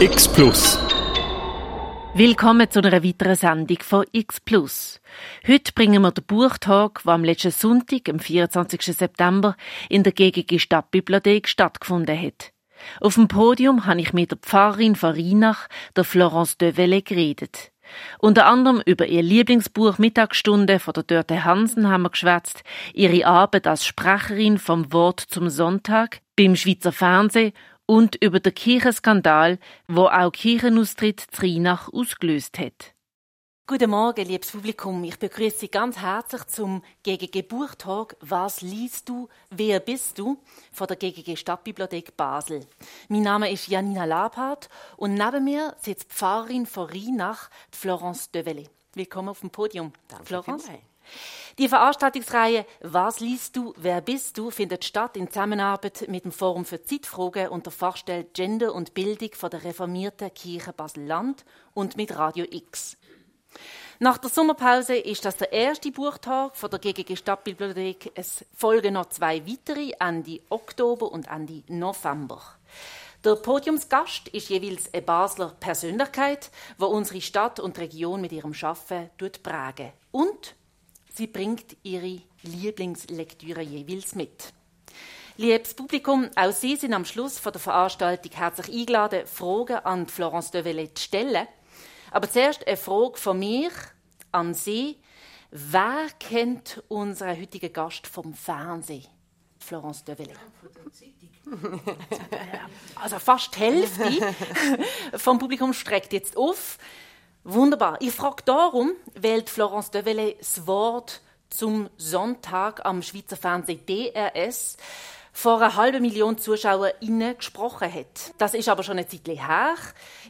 X Plus. Willkommen zu einer weiteren Sendung von X Plus. Heute bringen wir den Buchtag, der am letzten Sonntag, am 24. September, in der GGG Stadtbibliothek stattgefunden hat. Auf dem Podium habe ich mit der Pfarrerin von Rheinach, der Florence Develle, geredet. Unter anderem über ihr Lieblingsbuch Mittagsstunde von der Dörte Hansen haben wir geschwätzt, ihre Arbeit als Sprecherin vom Wort zum Sonntag beim Schweizer Fernsehen und über den Kirchenskandal, wo auch Kirchenaustritt Zrinach ausgelöst hat. Guten Morgen, liebes Publikum. Ich begrüße Sie ganz herzlich zum GGG Buchtag «Was liest du? Wer bist du?» von der GGG Stadtbibliothek Basel. Mein Name ist Janina Labhardt und neben mir sitzt Pfarrerin von Rheinach, Florence Develle. Willkommen auf dem Podium, Danke Florence. vielmals. Die Veranstaltungsreihe «Was liest du? Wer bist du?» findet statt in Zusammenarbeit mit dem Forum für Zeitfragen und der Fachstelle Gender und Bildung von der reformierten Kirche Basel-Land und mit Radio X. Nach der Sommerpause ist das der erste Buchtag von der GGG Stadtbibliothek. Es folgen noch zwei weitere Ende Oktober und Ende November. Der Podiumsgast ist jeweils eine Basler Persönlichkeit, wo unsere Stadt und Region mit ihrem Schaffen prägen. Und sie bringt ihre Lieblingslektüre jeweils mit. Liebes Publikum, auch Sie sind am Schluss von der Veranstaltung herzlich eingeladen, Fragen an Florence Develle zu stellen. Aber zuerst eine Frage von mir an Sie. Wer kennt unseren heutigen Gast vom Fernsehen? Florence Deville. Also fast die Hälfte vom Publikum streckt jetzt auf. Wunderbar. Ich frage darum, wählt Florence Deville das Wort zum Sonntag am Schweizer Fernsehen DRS vor einer halben Million ZuschauerInnen gesprochen hat. Das ist aber schon eine Zeit her.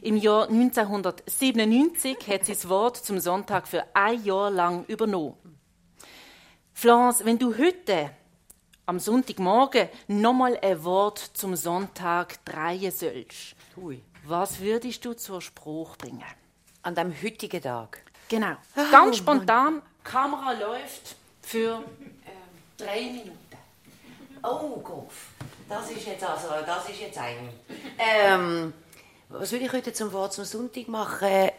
Im Jahr 1997 hat sie das Wort zum Sonntag für ein Jahr lang übernommen. Florence, wenn du heute am Sonntagmorgen nochmal ein Wort zum Sonntag drehen sollst, was würdest du zur Spruch bringen? An dem heutigen Tag. Genau. Ganz spontan, Kamera läuft für ähm, drei Minuten. Oh, Golf. Das ist jetzt also, das ist jetzt ein. Ähm, was würde ich heute zum Wort zum Sonntag machen?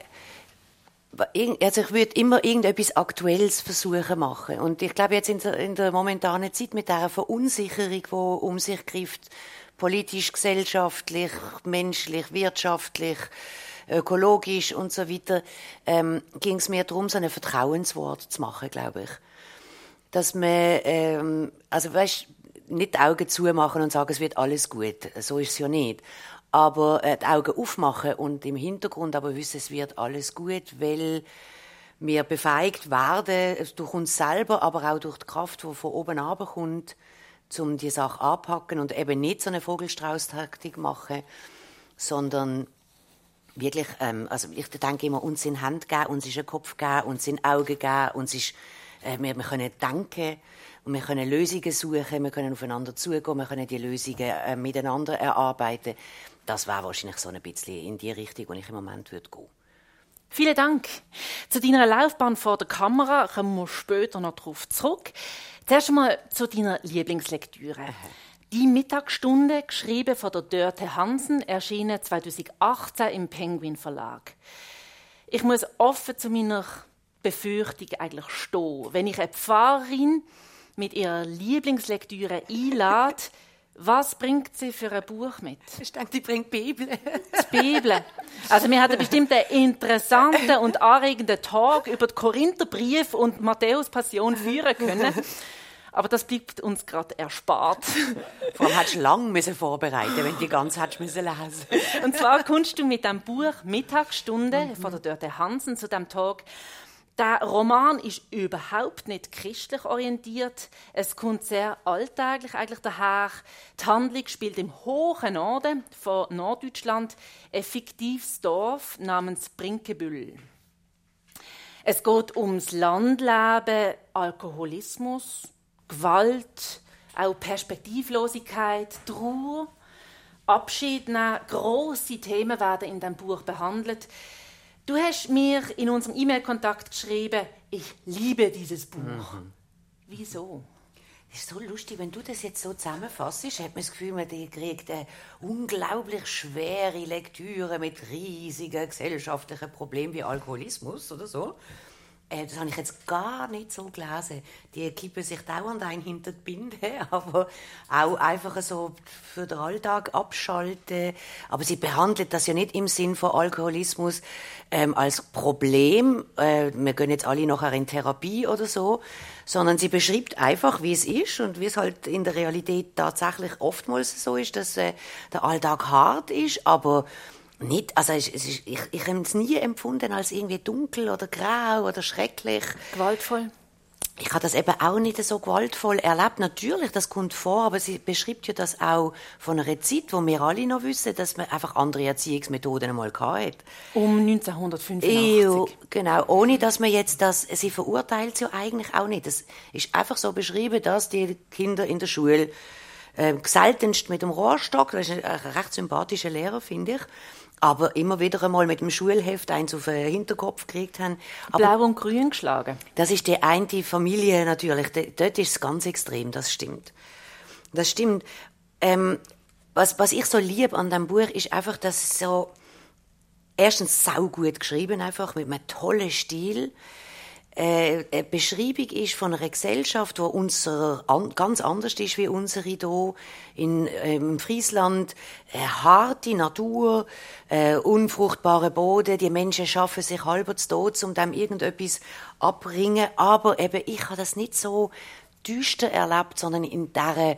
Also ich würde immer irgendetwas Aktuelles versuchen machen. Und ich glaube jetzt in der, in der momentanen Zeit mit der Verunsicherung, die um sich greift, politisch, gesellschaftlich, menschlich, wirtschaftlich, ökologisch und so weiter, ähm, ging es mir darum, so ein Vertrauenswort zu machen, glaube ich dass man, ähm, also weißt, nicht die Augen zumachen und sagen, es wird alles gut. So ist es ja nicht. Aber äh, die Augen aufmachen und im Hintergrund aber wissen, es wird alles gut, weil wir befähigt werden, durch uns selber, aber auch durch die Kraft, die von oben kommt, um die Sache anpacken und eben nicht so eine Vogelstrauß-Taktik machen, sondern wirklich, ähm, also ich denke immer, uns sind Hände geben, uns ist ein Kopf geben, uns sind Augen geben, uns ist, äh, wir, wir können denken und wir können Lösungen suchen, wir können aufeinander zugehen, wir können die Lösungen äh, miteinander erarbeiten. Das wäre wahrscheinlich so ein bisschen in die Richtung, wo ich im Moment würde gehen. Vielen Dank. Zu deiner Laufbahn vor der Kamera kommen wir später noch darauf zurück. Zuerst einmal zu deiner Lieblingslektüre. Die Mittagsstunde, geschrieben von der Dörte Hansen, erschienen 2018 im Penguin Verlag. Ich muss offen zu meiner Befürchtung eigentlich stehen. Wenn ich eine Pfarrerin mit ihrer Lieblingslektüre einlade, was bringt sie für ein Buch mit? Ich denke, die bringt Bibel. Die Bibel. Also wir hatten bestimmt einen interessanten und anregenden Tag über den Korintherbrief und Matthäus Passion führen können. Aber das bleibt uns gerade erspart. Vor allem hättest du lange müssen vorbereiten wenn du die ganze hättest müssen lesen Und zwar kommst du mit dem Buch Mittagsstunde von der Dörte Hansen zu dem Tag. Der Roman ist überhaupt nicht christlich orientiert. Es kommt sehr alltäglich eigentlich daher. Die Handlung spielt im hohen Norden von Norddeutschland ein fiktives Dorf namens Brinkebüll. Es geht ums Landleben, Alkoholismus, Gewalt, auch Perspektivlosigkeit, Trauer, Abschied nehmen. Grosse Themen werden in dem Buch behandelt. Du hast mir in unserem E-Mail-Kontakt geschrieben, ich liebe dieses Buch. Wieso? Das ist so lustig, wenn du das jetzt so zusammenfasst, hat man das Gefühl, man kriegt eine unglaublich schwere Lektüre mit riesigen gesellschaftlichen Problemen wie Alkoholismus oder so. Äh, das habe ich jetzt gar nicht so gelesen. Die kippen sich dauernd ein hinter die Binde, aber auch einfach so für den Alltag abschalten. Aber sie behandelt das ja nicht im Sinn von Alkoholismus ähm, als Problem. Äh, wir gehen jetzt alle nachher in Therapie oder so, sondern sie beschreibt einfach, wie es ist und wie es halt in der Realität tatsächlich oftmals so ist, dass äh, der Alltag hart ist, aber nicht, also es ist, ich, ich habe es nie empfunden als irgendwie dunkel oder grau oder schrecklich. Gewaltvoll? Ich habe das eben auch nicht so gewaltvoll erlebt. Natürlich, das kommt vor, aber sie beschreibt ja das auch von einer Zeit, wo wir alle noch wissen, dass man einfach andere Erziehungsmethoden einmal hatte. Um 1985. Ja, genau. Ohne, dass man jetzt das, sie verurteilt sie ja eigentlich auch nicht. Es ist einfach so beschrieben, dass die Kinder in der Schule äh, seltenst mit dem Rohrstock, das ist ein recht sympathischer Lehrer, finde ich, aber immer wieder einmal mit dem Schulheft eins auf den Hinterkopf gekriegt haben. Aber Blau und Grün geschlagen. Das ist die eine Familie natürlich. Dort ist es ganz extrem, das stimmt. Das stimmt. Ähm, was, was ich so liebe an dem Buch ist einfach, dass es so erstens saugut geschrieben einfach mit einem tollen Stil äh, eine Beschreibung ist von einer Gesellschaft, die unser, an, ganz anders ist wie unsere hier in ähm, Friesland. Eine harte Natur, äh, unfruchtbare Boden, die Menschen schaffen sich halber zu Tod, um dem irgendetwas abbringen. Aber eben, ich habe das nicht so düster erlebt, sondern in dieser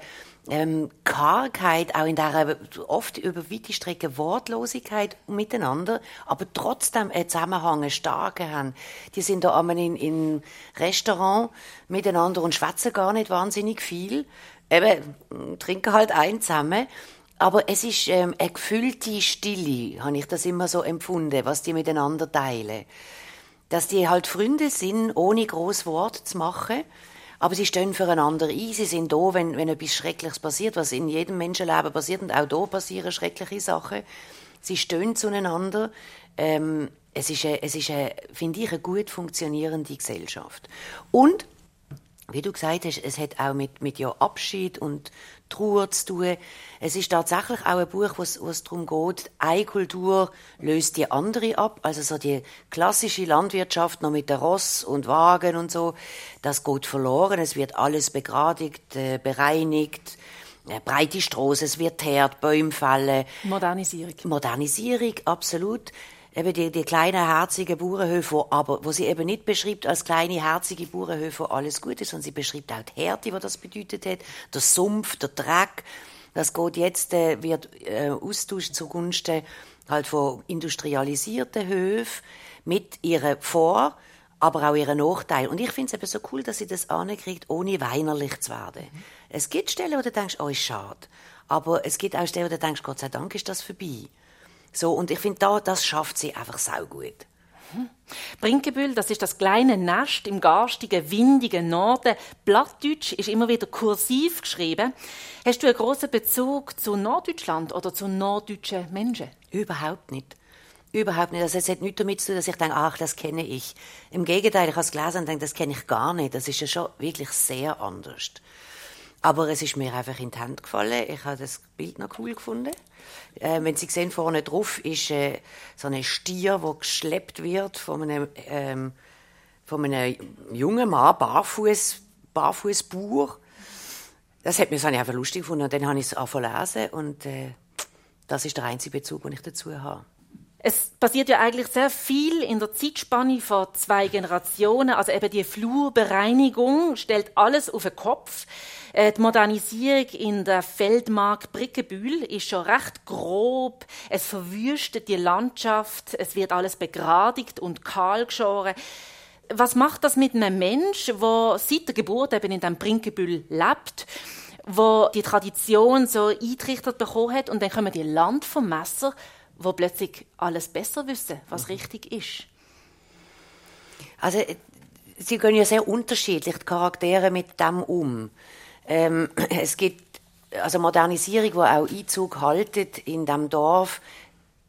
ähm, Kargheit, auch in der oft über weite Strecke Wortlosigkeit miteinander, aber trotzdem einen Zusammenhang, einen starken haben. Die sind da einmal in, in Restaurant miteinander und schwätzen gar nicht wahnsinnig viel. Eben, trinken halt ein zusammen. Aber es ist ähm, eine gefüllte Stille, habe ich das immer so empfunden, was die miteinander teilen. Dass die halt Freunde sind, ohne groß Wort zu machen aber sie stehen füreinander ein, sie sind da, wenn, wenn etwas Schreckliches passiert, was in jedem Menschenleben passiert und auch da passieren schreckliche Sachen. Sie stehen zueinander. Ähm, es ist, eine, es ist eine, finde ich, eine gut funktionierende Gesellschaft. Und wie du gesagt hast, es hat auch mit, mit ja Abschied und Trauer zu tun. Es ist tatsächlich auch ein Buch, wo es darum geht, eine Kultur löst die andere ab. Also so die klassische Landwirtschaft noch mit der Ross und Wagen und so, das geht verloren. Es wird alles begradigt, äh, bereinigt, äh, breite Straßen, es wird teert, Bäume fallen. Modernisierung. Modernisierung, absolut eben die, die kleinen, herzigen Bauernhöfe, aber wo sie eben nicht beschreibt als kleine, herzige Bauernhöfe alles gut ist, sondern sie beschreibt auch die Härte, was das bedeutet hat, der Sumpf, der Dreck. Das geht jetzt, äh, wird äh, austauscht zugunsten halt von industrialisierten Höfen mit ihren Vor- aber auch ihren Nachteil. Und ich finde es eben so cool, dass sie das ankriegt, ohne weinerlich zu werden. Mhm. Es gibt Stellen, wo du denkst, oh, ist schade. Aber es gibt auch Stellen, wo du denkst, Gott sei Dank ist das vorbei. So, und ich finde, da, das schafft sie einfach sau gut. Mhm. Brinkebüll, das ist das kleine Nest im garstigen, windigen Norden. Blattdeutsch ist immer wieder kursiv geschrieben. Hast du einen großen Bezug zu Norddeutschland oder zu norddeutschen Menschen? Überhaupt nicht. Überhaupt nicht. Also es hat nichts damit zu tun, dass ich denke, ach, das kenne ich. Im Gegenteil, ich habe es gelesen und denke, das kenne ich gar nicht. Das ist ja schon wirklich sehr anders. Aber es ist mir einfach in die Hand gefallen. Ich habe das Bild noch cool gefunden. Äh, wenn Sie sehen, vorne drauf ist äh, so ein Stier, der geschleppt wird von einem, ähm, von einem jungen Mann, barfuß, barfußbauer. Das hat mir so einfach lustig gefunden. Und dann habe ich es angefangen und äh, das ist der einzige Bezug, den ich dazu habe. Es passiert ja eigentlich sehr viel in der Zeitspanne von zwei Generationen. Also eben die Flurbereinigung stellt alles auf den Kopf. Äh, die Modernisierung in der Feldmark Brickebühl ist schon recht grob. Es verwüstet die Landschaft. Es wird alles begradigt und kahl geschoren. Was macht das mit einem Mensch, der seit der Geburt eben in dem Brinkebühl lebt? wo die Tradition so eintrichtert bekommen hat und dann kommen die Land vom Messer wo plötzlich alles besser wissen, was mhm. richtig ist? Also, äh, sie gehen ja sehr unterschiedlich, die Charaktere mit dem um. Ähm, es gibt also Modernisierung, die auch Einzug haltet in dem Dorf,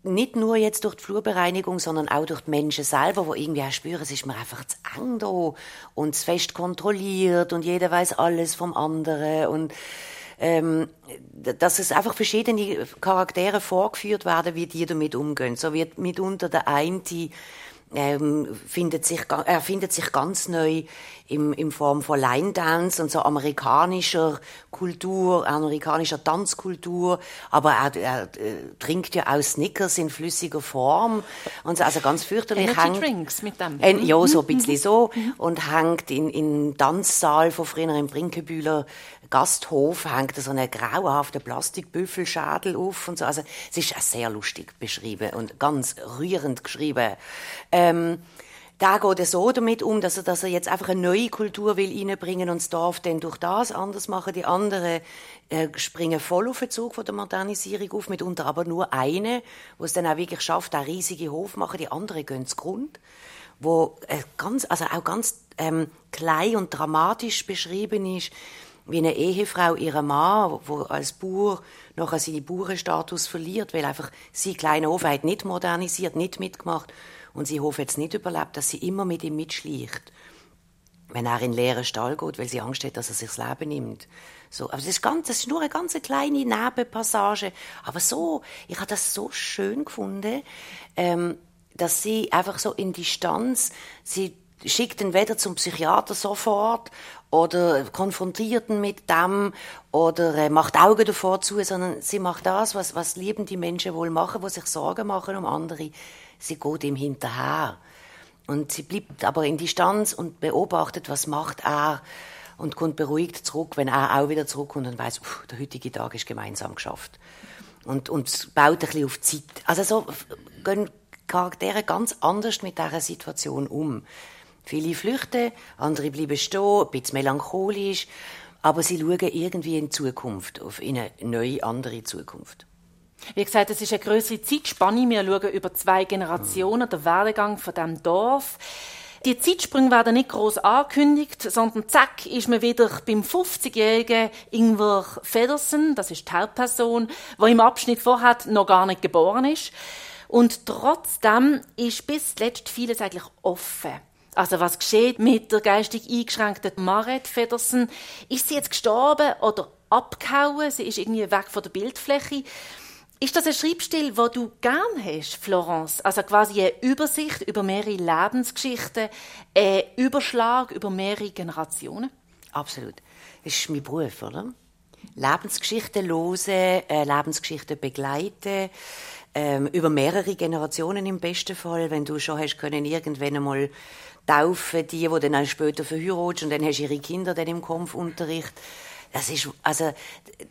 nicht nur jetzt durch die Flurbereinigung, sondern auch durch die Menschen selber, wo irgendwie auch spüren, es ist mir einfach zu eng da und es fest kontrolliert und jeder weiß alles vom anderen und ähm, dass es einfach verschiedene Charaktere vorgeführt werden, wie die damit umgehen. So wird mitunter der eine ähm, findet sich, er findet sich ganz neu im, im Form von Line Dance und so amerikanischer Kultur, amerikanischer Tanzkultur, aber er, er, er trinkt ja auch Snickers in flüssiger Form und so, also ganz fürchterlich. Energy hängt, Drinks mit dem. Äh, ja, so ein bisschen so und hängt in, in Tanzsaal von früher im Brinkebühler Gasthof hängt so eine grauenhafte Plastikbüffelschädel auf und so. Also es ist auch sehr lustig beschrieben und ganz rührend geschrieben. Ähm, da geht er so damit um, dass er, dass er jetzt einfach eine neue Kultur will reinbringen und es darf dann durch das anders machen. Die anderen äh, springen voll auf den Zug von der Modernisierung auf, mitunter aber nur eine, wo es dann auch wirklich schafft, einen riesigen Hof machen. Die anderen gehen zu Grund, wo äh, ganz, also auch ganz ähm, klein und dramatisch beschrieben ist, wie eine Ehefrau ihren Mann, wo als Bauer nachher seinen Bauernstatus verliert, weil einfach sie kleine Hof hat nicht modernisiert, nicht mitgemacht. Und sie Hof jetzt nicht überlebt, dass sie immer mit ihm mitschleicht, wenn er in den leeren Stall geht, weil sie Angst hat, dass er sich das Leben nimmt. So, aber das ist, ganz, das ist nur eine ganz kleine Nebenpassage, aber so, ich habe das so schön gefunden, ähm, dass sie einfach so in Distanz, sie schickt ihn weder zum Psychiater sofort oder konfrontiert ihn mit dem oder äh, macht Augen davor zu, sondern sie macht das, was, was lieben die Menschen wohl machen, wo sich Sorgen machen um andere. Sie geht ihm hinterher. Und sie bleibt aber in Distanz und beobachtet, was macht er und kommt beruhigt zurück, wenn er auch wieder zurückkommt und weiß, der heutige Tag ist gemeinsam geschafft. Und, und baut ein bisschen auf Zeit. Also so gehen Charaktere ganz anders mit dieser Situation um. Viele flüchten, andere bleiben stehen, ein bisschen melancholisch, aber sie schauen irgendwie in die Zukunft, auf eine neue, andere Zukunft. Wie gesagt, es ist eine größere Zeitspanne. Wir schauen über zwei Generationen, der Werdegang von dem Dorf. Die Zeitsprünge werden nicht groß angekündigt, sondern zack ist man wieder beim 50-jährigen Ingwer Feddersen, das ist die Hauptperson, der im Abschnitt vorher noch gar nicht geboren ist. Und trotzdem ist bis letzt vieles eigentlich offen. Also was geschieht mit der geistig eingeschränkten Maret Feddersen? Ist sie jetzt gestorben oder abgehauen? Sie ist irgendwie weg von der Bildfläche. Ist das ein Schreibstil, wo du gern hast, Florence? Also quasi eine Übersicht über mehrere Lebensgeschichten, ein Überschlag über mehrere Generationen? Absolut. Das ist mein Beruf, oder? Lebensgeschichten hören, äh, Lebensgeschichten begleiten, ähm, über mehrere Generationen im besten Fall, wenn du schon hast können irgendwann einmal taufen, die, die dann später verheiratet und dann hast du ihre Kinder dann im Kampfunterricht. Das ist, also,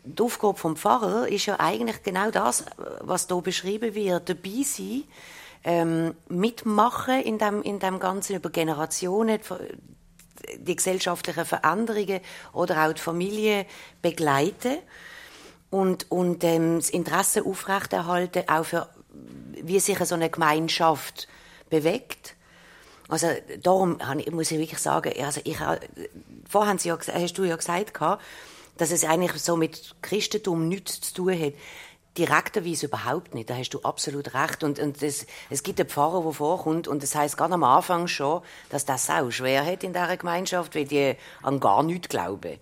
die Aufgabe vom Pfarrer ist ja eigentlich genau das, was hier beschrieben wird. Dabei sein, ähm, mitmachen in dem, in dem Ganzen über Generationen, die gesellschaftlichen Veränderungen oder auch die Familie begleiten und, und ähm, das Interesse aufrechterhalten, auch für, wie sich so eine Gemeinschaft bewegt also darum muss ich wirklich sagen, also ich, vorhin ja, hast du ja gesagt, dass es eigentlich so mit Christentum nichts zu tun hat. Direkterweise überhaupt nicht, da hast du absolut recht. Und, und das, es gibt einen Pfarrer, der vorkommt, und das heißt ganz am Anfang schon, dass das auch schwer hat in dieser Gemeinschaft, weil die an gar nichts glauben.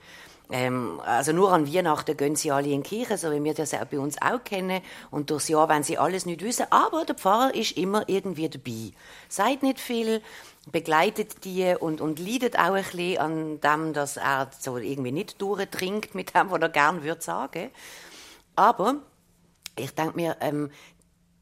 Ähm, also nur an Weihnachten gehen sie alle in die Kirche, so wie wir das auch bei uns auch kennen. Und durchs Jahr wenn sie alles nicht wissen. Aber der Pfarrer ist immer irgendwie dabei. Sagt nicht viel, begleitet die und, und leidet auch ein bisschen an dem, dass er so irgendwie nicht durchtrinkt mit dem, was er gerne würde sagen. Aber ich denke mir, ähm,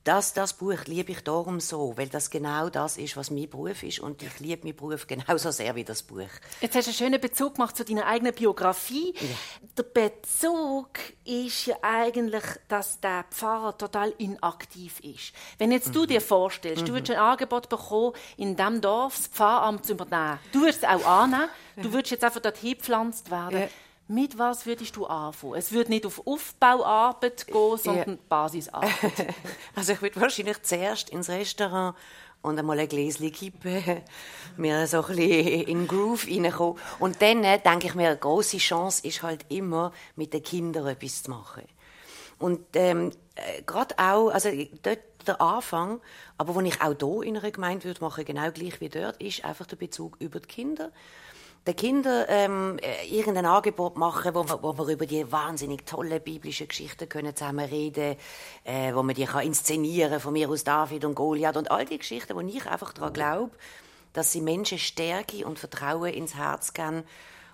das, das Buch liebe ich darum so, weil das genau das ist, was mein Beruf ist und ich liebe meinen Beruf genauso sehr wie das Buch. Jetzt hast du einen schönen Bezug gemacht zu deiner eigenen Biografie. Ja. Der Bezug ist ja eigentlich, dass der Pfarrer total inaktiv ist. Wenn jetzt mhm. du dir vorstellst, mhm. du würdest ein Angebot bekommen, in diesem Dorf das Pfarramt zu übernehmen, du würdest es auch annehmen, du würdest jetzt einfach dort hingepflanzt werden. Ja mit was würdest du anfangen? Es würde nicht auf Aufbauarbeit gehen, sondern ja. Basisarbeit. Also ich würde wahrscheinlich zuerst ins Restaurant und einmal ein Gläschen kippen, mir so ein bisschen in den Groove reinkommen. Und dann denke ich mir, eine grosse Chance ist halt immer, mit den Kindern etwas zu machen. Und ähm, äh, gerade auch, also dort der Anfang, aber wo ich auch hier in einer Gemeinde würde machen, genau gleich wie dort, ist einfach der Bezug über die Kinder den Kindern ähm, äh, irgendein Angebot machen, wo wir, wo wir über die wahnsinnig tolle biblische Geschichten können zusammen reden, äh, wo man die kann inszenieren von mir aus David und Goliath und all die Geschichten, wo ich einfach daran glaube, dass sie Menschen Stärke und Vertrauen ins Herz geben.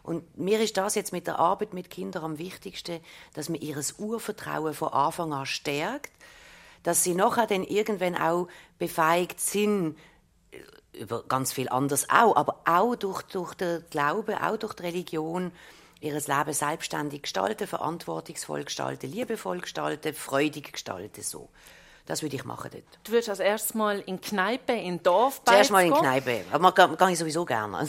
Und mir ist das jetzt mit der Arbeit mit Kindern am wichtigsten, dass man ihres Urvertrauen von Anfang an stärkt, dass sie nachher dann irgendwann auch befeigt sind, über ganz viel anderes auch, aber auch durch, durch den Glauben, auch durch die Religion, ihr Leben selbstständig gestalten, verantwortungsvoll gestalten, liebevoll gestalten, freudig gestalten, so. Das würde ich machen dort. Du würdest als erstes mal in Kneipe, in Dorf Zuerst mal in Kneipe. Aber man gehe ich sowieso gerne.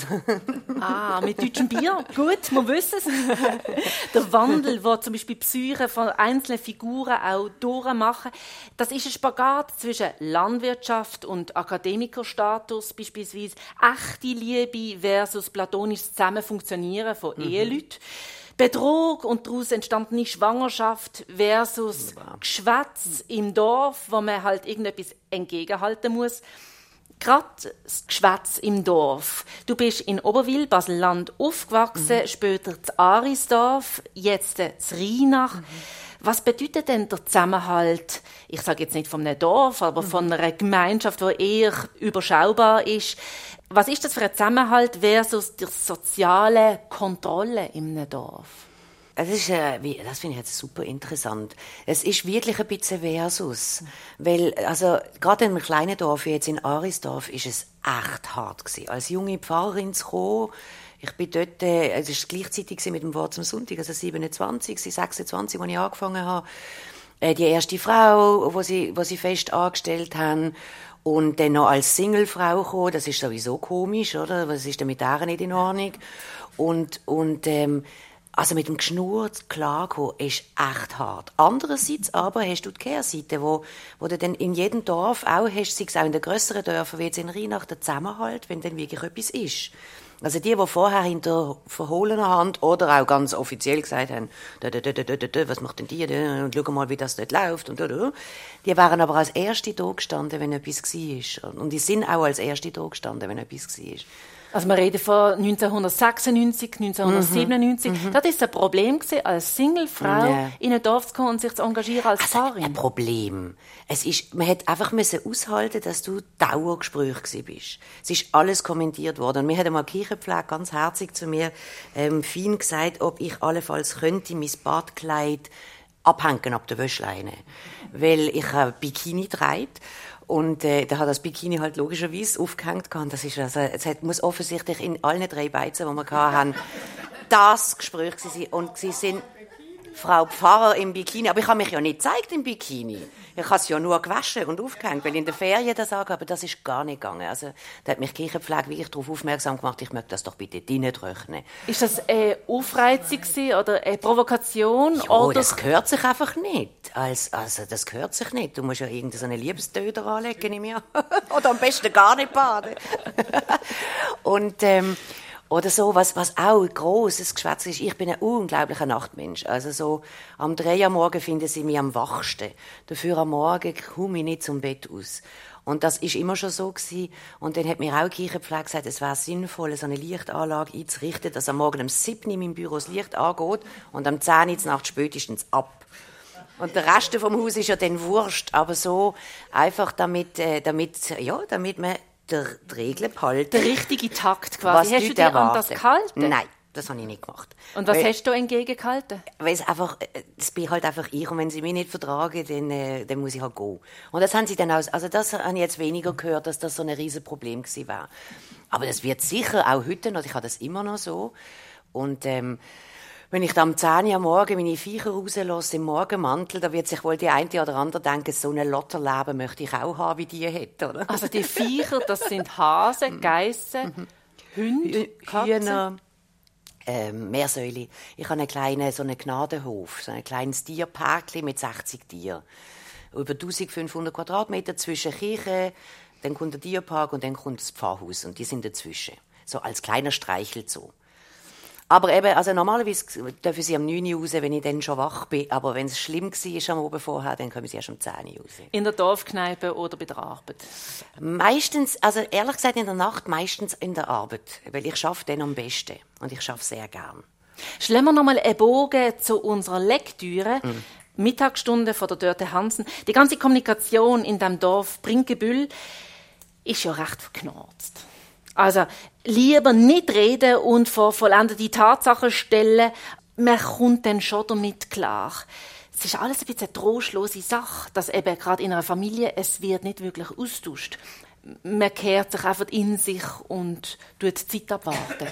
ah, mit deutschem Bier? Gut, man wissen es. Der Wandel, wo zum Beispiel Psyche von einzelnen Figuren auch durchmachen, das ist ein Spagat zwischen Landwirtschaft und Akademikerstatus, beispielsweise echte Liebe versus platonisches Zusammenfunktionieren von mhm. Eheleuten. Betrug und daraus entstandene Schwangerschaft versus wow. Geschwätz im Dorf, wo man halt irgendetwas entgegenhalten muss. Gerade das Geschwätz im Dorf. Du bist in Oberwil, Baselland, aufgewachsen, mhm. später zu Arisdorf, jetzt zu Rheinach. Mhm. Was bedeutet denn der Zusammenhalt, ich sage jetzt nicht von einem Dorf, aber mhm. von einer Gemeinschaft, die eher überschaubar ist? Was ist das für ein Zusammenhalt versus die soziale Kontrolle in einem Dorf? Das, ist, äh, das finde ich jetzt super interessant. Es ist wirklich ein bisschen versus. Weil, also, gerade in einem kleinen Dorf wie jetzt in Arisdorf ist es echt hart gewesen. Als junge Pfarrerin zu kommen, ich bin dort, äh, es ist gleichzeitig mit dem Wort zum Sonntag, also 27, 26, als ich angefangen habe. Äh, die erste Frau, wo sie, wo sie fest angestellt haben. Und dann noch als Singlefrau kommen, das ist sowieso komisch, oder? Was ist denn mit der nicht in Ordnung? Und, und, ähm, also mit dem Geschnur klarkommen ist echt hart. Andererseits aber hast du die Kehrseite, wo, wo du dann in jedem Dorf auch hast, sei es auch in den grösseren Dörfern, wie jetzt in Rheinach, der Zusammenhalt, wenn dann wirklich etwas ist. Also die, die vorher hinter verhohlener Hand oder auch ganz offiziell gesagt haben, da, da, da, was macht denn die und schau mal, wie das dort läuft und die waren aber als Erste da gestanden, wenn etwas war. Und die sind auch als Erste da gestanden, wenn etwas war. Also wir reden von 1996, 1997. Mhm. Das ist ein Problem gewesen, als Singlefrau ja. in ein Dorf zu kommen und sich zu engagieren als also Pfarrerin. Ein Problem. Es ist, man hat einfach müssen aushalten, dass du Dauergespräch bist. Es ist alles kommentiert worden. Und mir hat einmal Kirchenpflege ganz herzig zu mir ähm, fein gesagt, ob ich allenfalls könnte mein Badkleid abhängen ab der Wäschleine, weil ich ein Bikini trägt und äh, da hat das Bikini halt logischerweise aufgehängt gehabt. Das ist also, es hat, muss offensichtlich in allen drei Beizen, die wir hatten, das Gespräch sein. Und sie sind Frau Pfarrer im Bikini. Aber ich habe mich ja nicht gezeigt im Bikini. Ich habe es ja nur gewaschen und aufgehängt, weil in der Ferien das sagen, aber das ist gar nicht gegangen. Also, da hat mich die Kirchenpflege wirklich darauf aufmerksam gemacht, ich möchte das doch bitte drinnen trocknen. Ist das eine Aufreizung oder eine Provokation? Ja, oder? das gehört sich einfach nicht. Als, also, das gehört sich nicht. Du musst ja irgendeine Liebestöder anlegen in mir. oder am besten gar nicht baden. und, ähm, oder so, was, was auch ein grosses Geschwätz ist. Ich bin ein unglaublicher Nachtmensch. Also so, am drei am Morgen finden sie mich am wachsten. Dafür am Morgen komme ich nicht zum Bett aus. Und das ist immer schon so gewesen. Und dann hat mir auch die Kirchenpflege gesagt, es wäre sinnvoll, so eine Lichtanlage einzurichten, dass am Morgen um 7 in meinem Büro das Licht angeht und am 10 Uhr Nacht spätestens ab. Und der Rest vom Haus ist ja dann wurscht, aber so einfach damit, äh, damit, ja, damit man der, Regeln behalten. Der richtige Takt quasi. Was hast du dir erwarten. an das gehalten? Nein. Das habe ich nicht gemacht. Und was weil, hast du entgegengehalten? Weil es einfach, äh, das bin halt einfach ich und wenn sie mich nicht vertragen, dann, äh, dann muss ich halt gehen. Und das haben sie dann aus, also das habe ich jetzt weniger gehört, dass das so ein riesen Problem gewesen war. Aber das wird sicher auch heute noch, ich habe das immer noch so. Und ähm, wenn ich dann am 10 Uhr am Morgen meine Viecher rauslasse im Morgenmantel, da wird sich wohl die eine oder andere denken, so ein Lotterleben möchte ich auch haben, wie die hat, oder? Also die Viecher, das sind Hasen, Geissen, mhm. Hunde, Hühner, ähm, Meersäule. Ich habe einen kleinen, so einen Gnadenhof, so ein kleines Tierpark mit 60 Tieren. Über 1500 Quadratmeter zwischen Kirche, dann kommt der Tierpark und dann kommt das Pfarrhaus und die sind dazwischen. So als kleiner Streichel so. Aber eben, also normalerweise dürfen sie am 9 Uhr raus, wenn ich dann schon wach bin. Aber wenn es schlimm war am Oben vorher, dann kommen sie erst um 10 Uhr raus. In der Dorfkneipe oder bei der Arbeit? Meistens, also ehrlich gesagt in der Nacht, meistens in der Arbeit. Weil ich schaffe dann am besten. Und ich schaffe sehr gern. Schlagen wir nochmal einen Bogen zu unserer Lektüre. Mhm. Mittagsstunde von der Dörte Hansen. Die ganze Kommunikation in dem Dorf Brinkebüll ist ja recht verknarzt. Also lieber nicht reden und vor vollendete Tatsachen stellen. Man kommt dann schon damit klar. Es ist alles ein bisschen eine trostlose Sache, dass eben gerade in einer Familie es wird nicht wirklich austauscht. Man kehrt sich einfach in sich und tut die Zeit abwarten.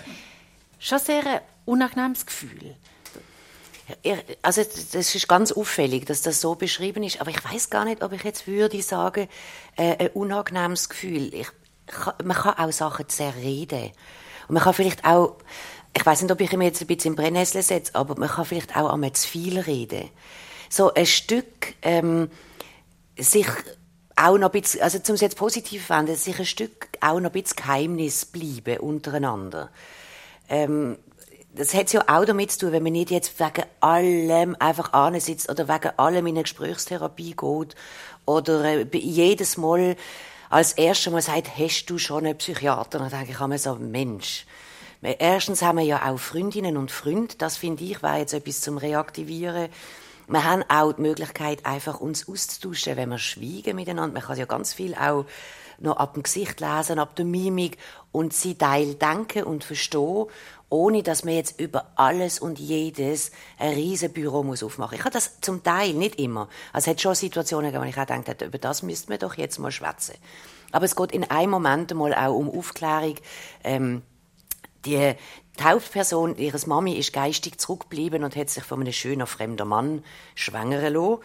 Schon sehr ein unangenehmes Gefühl. Also das ist ganz auffällig, dass das so beschrieben ist. Aber ich weiß gar nicht, ob ich jetzt würde sagen, äh, ein unangenehmes Gefühl. Ich man kann auch Sachen zerreden. Und man kann vielleicht auch, ich weiß nicht, ob ich mir jetzt ein bisschen in Brennnessel setze, aber man kann vielleicht auch einmal zu viel reden. So ein Stück, ähm, sich auch noch ein bisschen, also zum jetzt positiv wenden, sich ein Stück auch noch ein bisschen Geheimnis bleiben untereinander. Ähm, das hat ja auch damit zu tun, wenn man nicht jetzt wegen allem einfach ansitzt oder wegen allem in eine Gesprächstherapie geht oder äh, jedes Mal als erstes Mal sagt, hast du schon einen Psychiater? Dann denke ich immer so, Mensch. Erstens haben wir ja auch Freundinnen und Freunde. Das finde ich, war jetzt etwas zum Reaktivieren. Wir haben auch die Möglichkeit, einfach uns auszutauschen, wenn wir schweigen miteinander. Man kann ja ganz viel auch noch ab dem Gesicht lesen, ab der Mimik und sie teil denken und verstehen ohne dass man jetzt über alles und jedes ein riesen Büro muss aufmachen. Ich habe das zum Teil nicht immer. Also es hat schon Situationen gegeben, wo ich auch gedacht habe, über das müsste man doch jetzt mal schwätzen. Aber es geht in einem Moment mal auch um Aufklärung. Ähm, die, die Hauptperson, ihre Mami, ist geistig zurückgeblieben und hat sich von einem schönen fremden Mann schwängern lassen.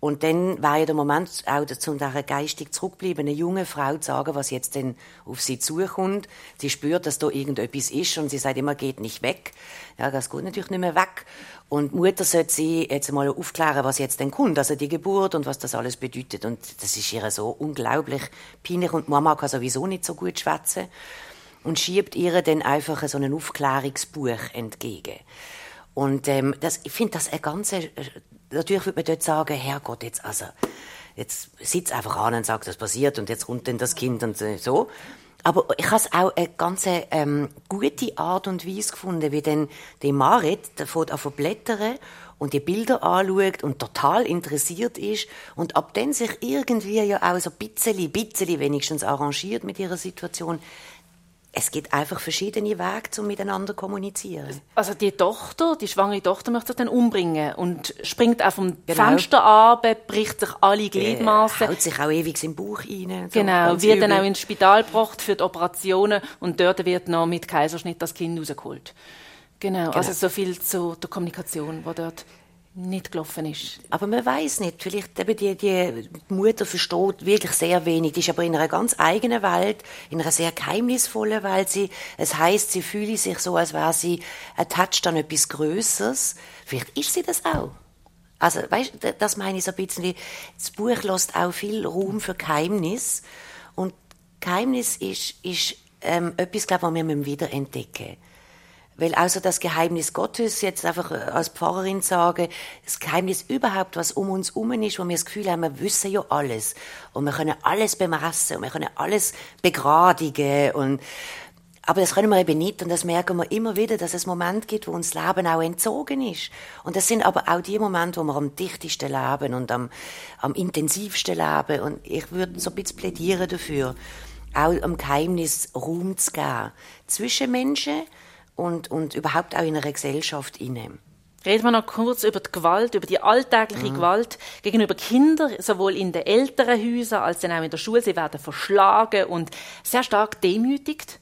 Und dann war ja der Moment auch dazu, dieser geistig zurückgebliebenen junge Frau zu sagen, was jetzt denn auf sie zukommt. Sie spürt, dass da irgendetwas ist und sie sagt immer, geht nicht weg. Ja, das geht natürlich nicht mehr weg. Und Mutter sollte sie jetzt mal aufklären, was jetzt denn kommt, also die Geburt und was das alles bedeutet. Und das ist ihr so unglaublich peinlich und Mama kann sowieso nicht so gut schwätzen und schiebt ihr dann einfach so ein Aufklärungsbuch entgegen. Und ähm, das, ich finde das eine ganze natürlich würde man dort sagen, Herrgott, jetzt, also, jetzt sitzt einfach an und sagt, das passiert und jetzt kommt dann das Kind und so. Aber ich habe auch eine ganz ähm, gute Art und Weise gefunden, wie dann die Marit davon blättern und die Bilder anschaut und total interessiert ist und ab dann sich irgendwie ja auch so ein bisschen, bisschen wenigstens arrangiert mit ihrer Situation, es gibt einfach verschiedene Wege, um miteinander zu kommunizieren. Also die Tochter, die schwangere Tochter möchte sich dann umbringen und springt auch vom genau. Fenster ab, bricht sich alle Gliedmaßen. Haut sich auch ewig im Bauch rein. So genau, wird dann auch ins Spital gebracht für die Operationen und dort wird noch mit Kaiserschnitt das Kind rausgeholt. Genau, genau. also so viel zu der Kommunikation, die dort nicht gelaufen ist. Aber man weiß nicht. Vielleicht eben die, die Mutter versteht wirklich sehr wenig. Die ist aber in einer ganz eigenen Welt, in einer sehr geheimnisvollen Welt. Sie, es heißt, sie fühle sich so, als wäre sie attached an etwas Größeres. Vielleicht ist sie das auch. Also, weißt, das meine ich so ein bisschen. Das Buch lässt auch viel Raum für Geheimnis. Und Geheimnis ist, ist ähm, etwas, glaube ich, was wir wieder entdecken müssen. Weil also das Geheimnis Gottes, jetzt einfach äh, als Pfarrerin sagen, das Geheimnis überhaupt, was um uns herum ist, wo wir das Gefühl haben, wir wissen ja alles. Und wir können alles bemessen und wir können alles begradigen und, aber das können wir eben nicht und das merken wir immer wieder, dass es Momente gibt, wo uns das Leben auch entzogen ist. Und das sind aber auch die Momente, wo wir am dichtesten leben und am, am intensivsten leben. Und ich würde so ein bisschen plädieren dafür, auch am Geheimnis Raum zu geben. Zwischen Menschen, und, und überhaupt auch in einer Gesellschaft inne. Reden wir noch kurz über die Gewalt, über die alltägliche mhm. Gewalt gegenüber Kindern, sowohl in den älteren Häusern als auch in der Schule. Sie werden verschlagen und sehr stark demütigt.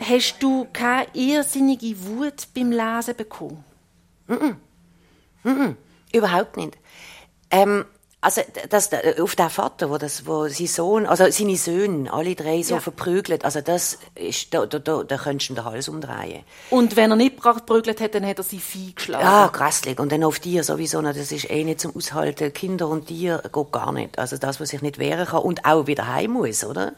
Hast du keine irrsinnige Wut beim Lesen bekommen? Mhm. Mhm. Überhaupt nicht. Ähm, Also das, auf den Vater, wo, das, wo sein Sohn, also seine Söhne, alle drei so ja. verprügelt, also das ist, da, da, da, da könntest du den Hals umdrehen. Und wenn er nicht verprügelt hat, dann hat er sie Vieh geschlagen. Ja, grässlich. Und dann auf Tier sowieso noch, das ist eh nicht zum Aushalten. Kinder und Tier geht gar nicht. Also das, was sich nicht wehren kann und auch wieder heim muss, oder?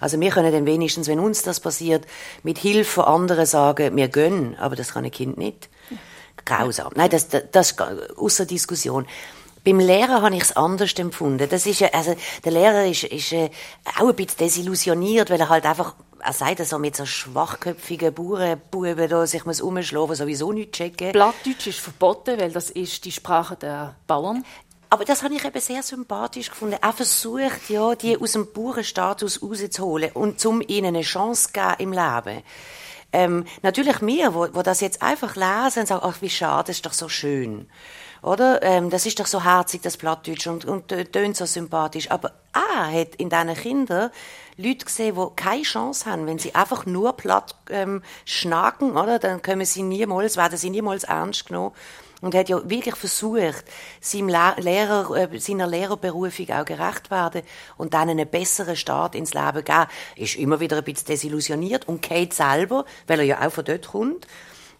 Also wir können dann wenigstens, wenn uns das passiert, mit Hilfe von anderen sagen, wir gönnen, aber das kann ein Kind nicht. Grausam. Nein, das, das, das ist außer Diskussion. Beim Lehrer habe ich es anders empfunden. Das ist, also, der Lehrer ist, ist äh, auch ein bisschen desillusioniert, weil er halt einfach, er sagt so mit so schwachköpfigen Bauernbuben da sich muss umschlafen, sowieso nicht checken. Plattdeutsch ist verboten, weil das ist die Sprache der Bauern. Aber das habe ich eben sehr sympathisch gefunden. Er versucht ja, die aus dem Bauernstatus rauszuholen und um ihnen eine Chance zu geben im Leben. Ähm, natürlich mir, wo, wo das jetzt einfach lesen und sagen, ach, wie schade, das ist doch so schön. Oder? Ähm, das ist doch so herzig, das Plattdeutsch, und, und äh, tönt so sympathisch. Aber er hat in diesen Kindern Leute gesehen, die keine Chance haben, wenn sie einfach nur platt ähm, schnacken, oder? Dann können sie niemals, werden sie niemals ernst genommen. Und hat ja wirklich versucht, seinem Lehrer, äh, seiner Lehrerberufung auch gerecht werden und dann einen besseren Start ins Leben geben. Ist immer wieder ein bisschen desillusioniert und Kate selber, weil er ja auch von dort kommt,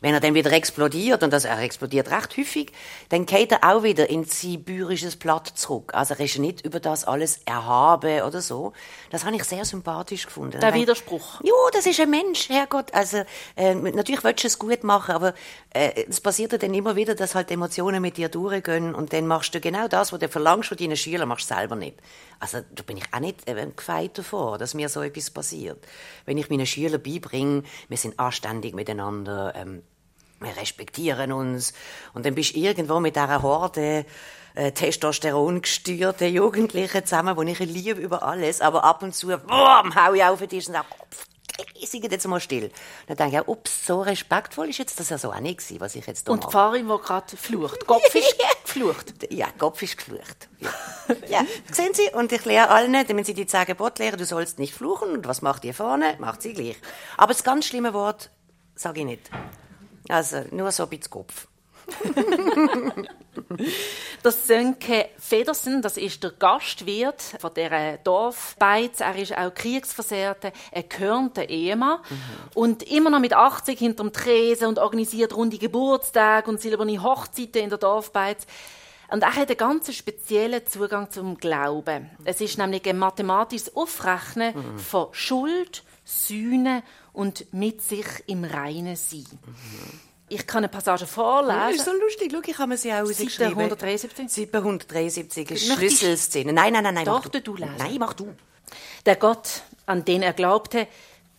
wenn er dann wieder explodiert, und das, er explodiert recht häufig, dann geht er auch wieder in sein bäuerisches Blatt zurück. Also er ist nicht über das alles erhaben oder so. Das habe ich sehr sympathisch gefunden. Der Widerspruch. Ja, das ist ein Mensch, Herrgott. Also äh, natürlich willst du es gut machen, aber äh, es passiert ja dann immer wieder, dass halt Emotionen mit dir durchgehen und dann machst du genau das, was du verlangst von deinen Schülern, machst du selber nicht. Also da bin ich auch nicht äh, gefeit davor, dass mir so etwas passiert. Wenn ich meinen Schülern beibringe, wir sind anständig miteinander, ähm, wir respektieren uns. Und dann bist du irgendwo mit dieser Horde äh, Testosteron gesteuerte Jugendliche zusammen, wo ich liebe über alles, aber ab und zu, boom, hau ich auf den Tisch und sage, sage jetzt mal still. Dann denke ich ups, so respektvoll ist jetzt das ja so auch nicht gewesen, was ich jetzt da Und die Pfarrerin, die gerade flucht. Kopf ist geflucht. Ja, Kopf ist geflucht. Ja. ja. Sehen Sie? Und ich lehre allen, wenn Sie die zehn Gebote lehren, du sollst nicht fluchen. Und was macht ihr vorne? Macht sie gleich. Aber das ganz schlimme Wort sage ich nicht. Also nur so ein bisschen Kopf. der Sönke Federsen, das ist der Gastwirt von dieser Dorfbeiz. Er ist auch Kriegsversehrter, er gehört der Ehemann mhm. und immer noch mit 80 hinterm Tresen und organisiert runde Geburtstage und silberne Hochzeiten in der Dorfbeiz. Und er hat einen ganz speziellen Zugang zum Glauben. Es ist nämlich ein mathematisches Aufrechnen mhm. von Schuld, Sühne und mit sich im Reinen sein. Mhm. Ich kann eine Passage vorlesen. Ja, ist so lustig. Schau, ich habe mir sie auch Seite 173. 773 ist Schlüsselszene. Nein, nein, nein, nein. Doch, du. du lesen. Nein, mach du. Der Gott, an den er glaubte,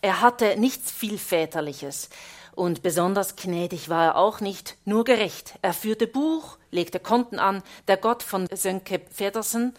er hatte nichts vielväterliches. Und besonders gnädig war er auch nicht, nur gerecht. Er führte Buch, legte Konten an, der Gott von Sönke Feddersen.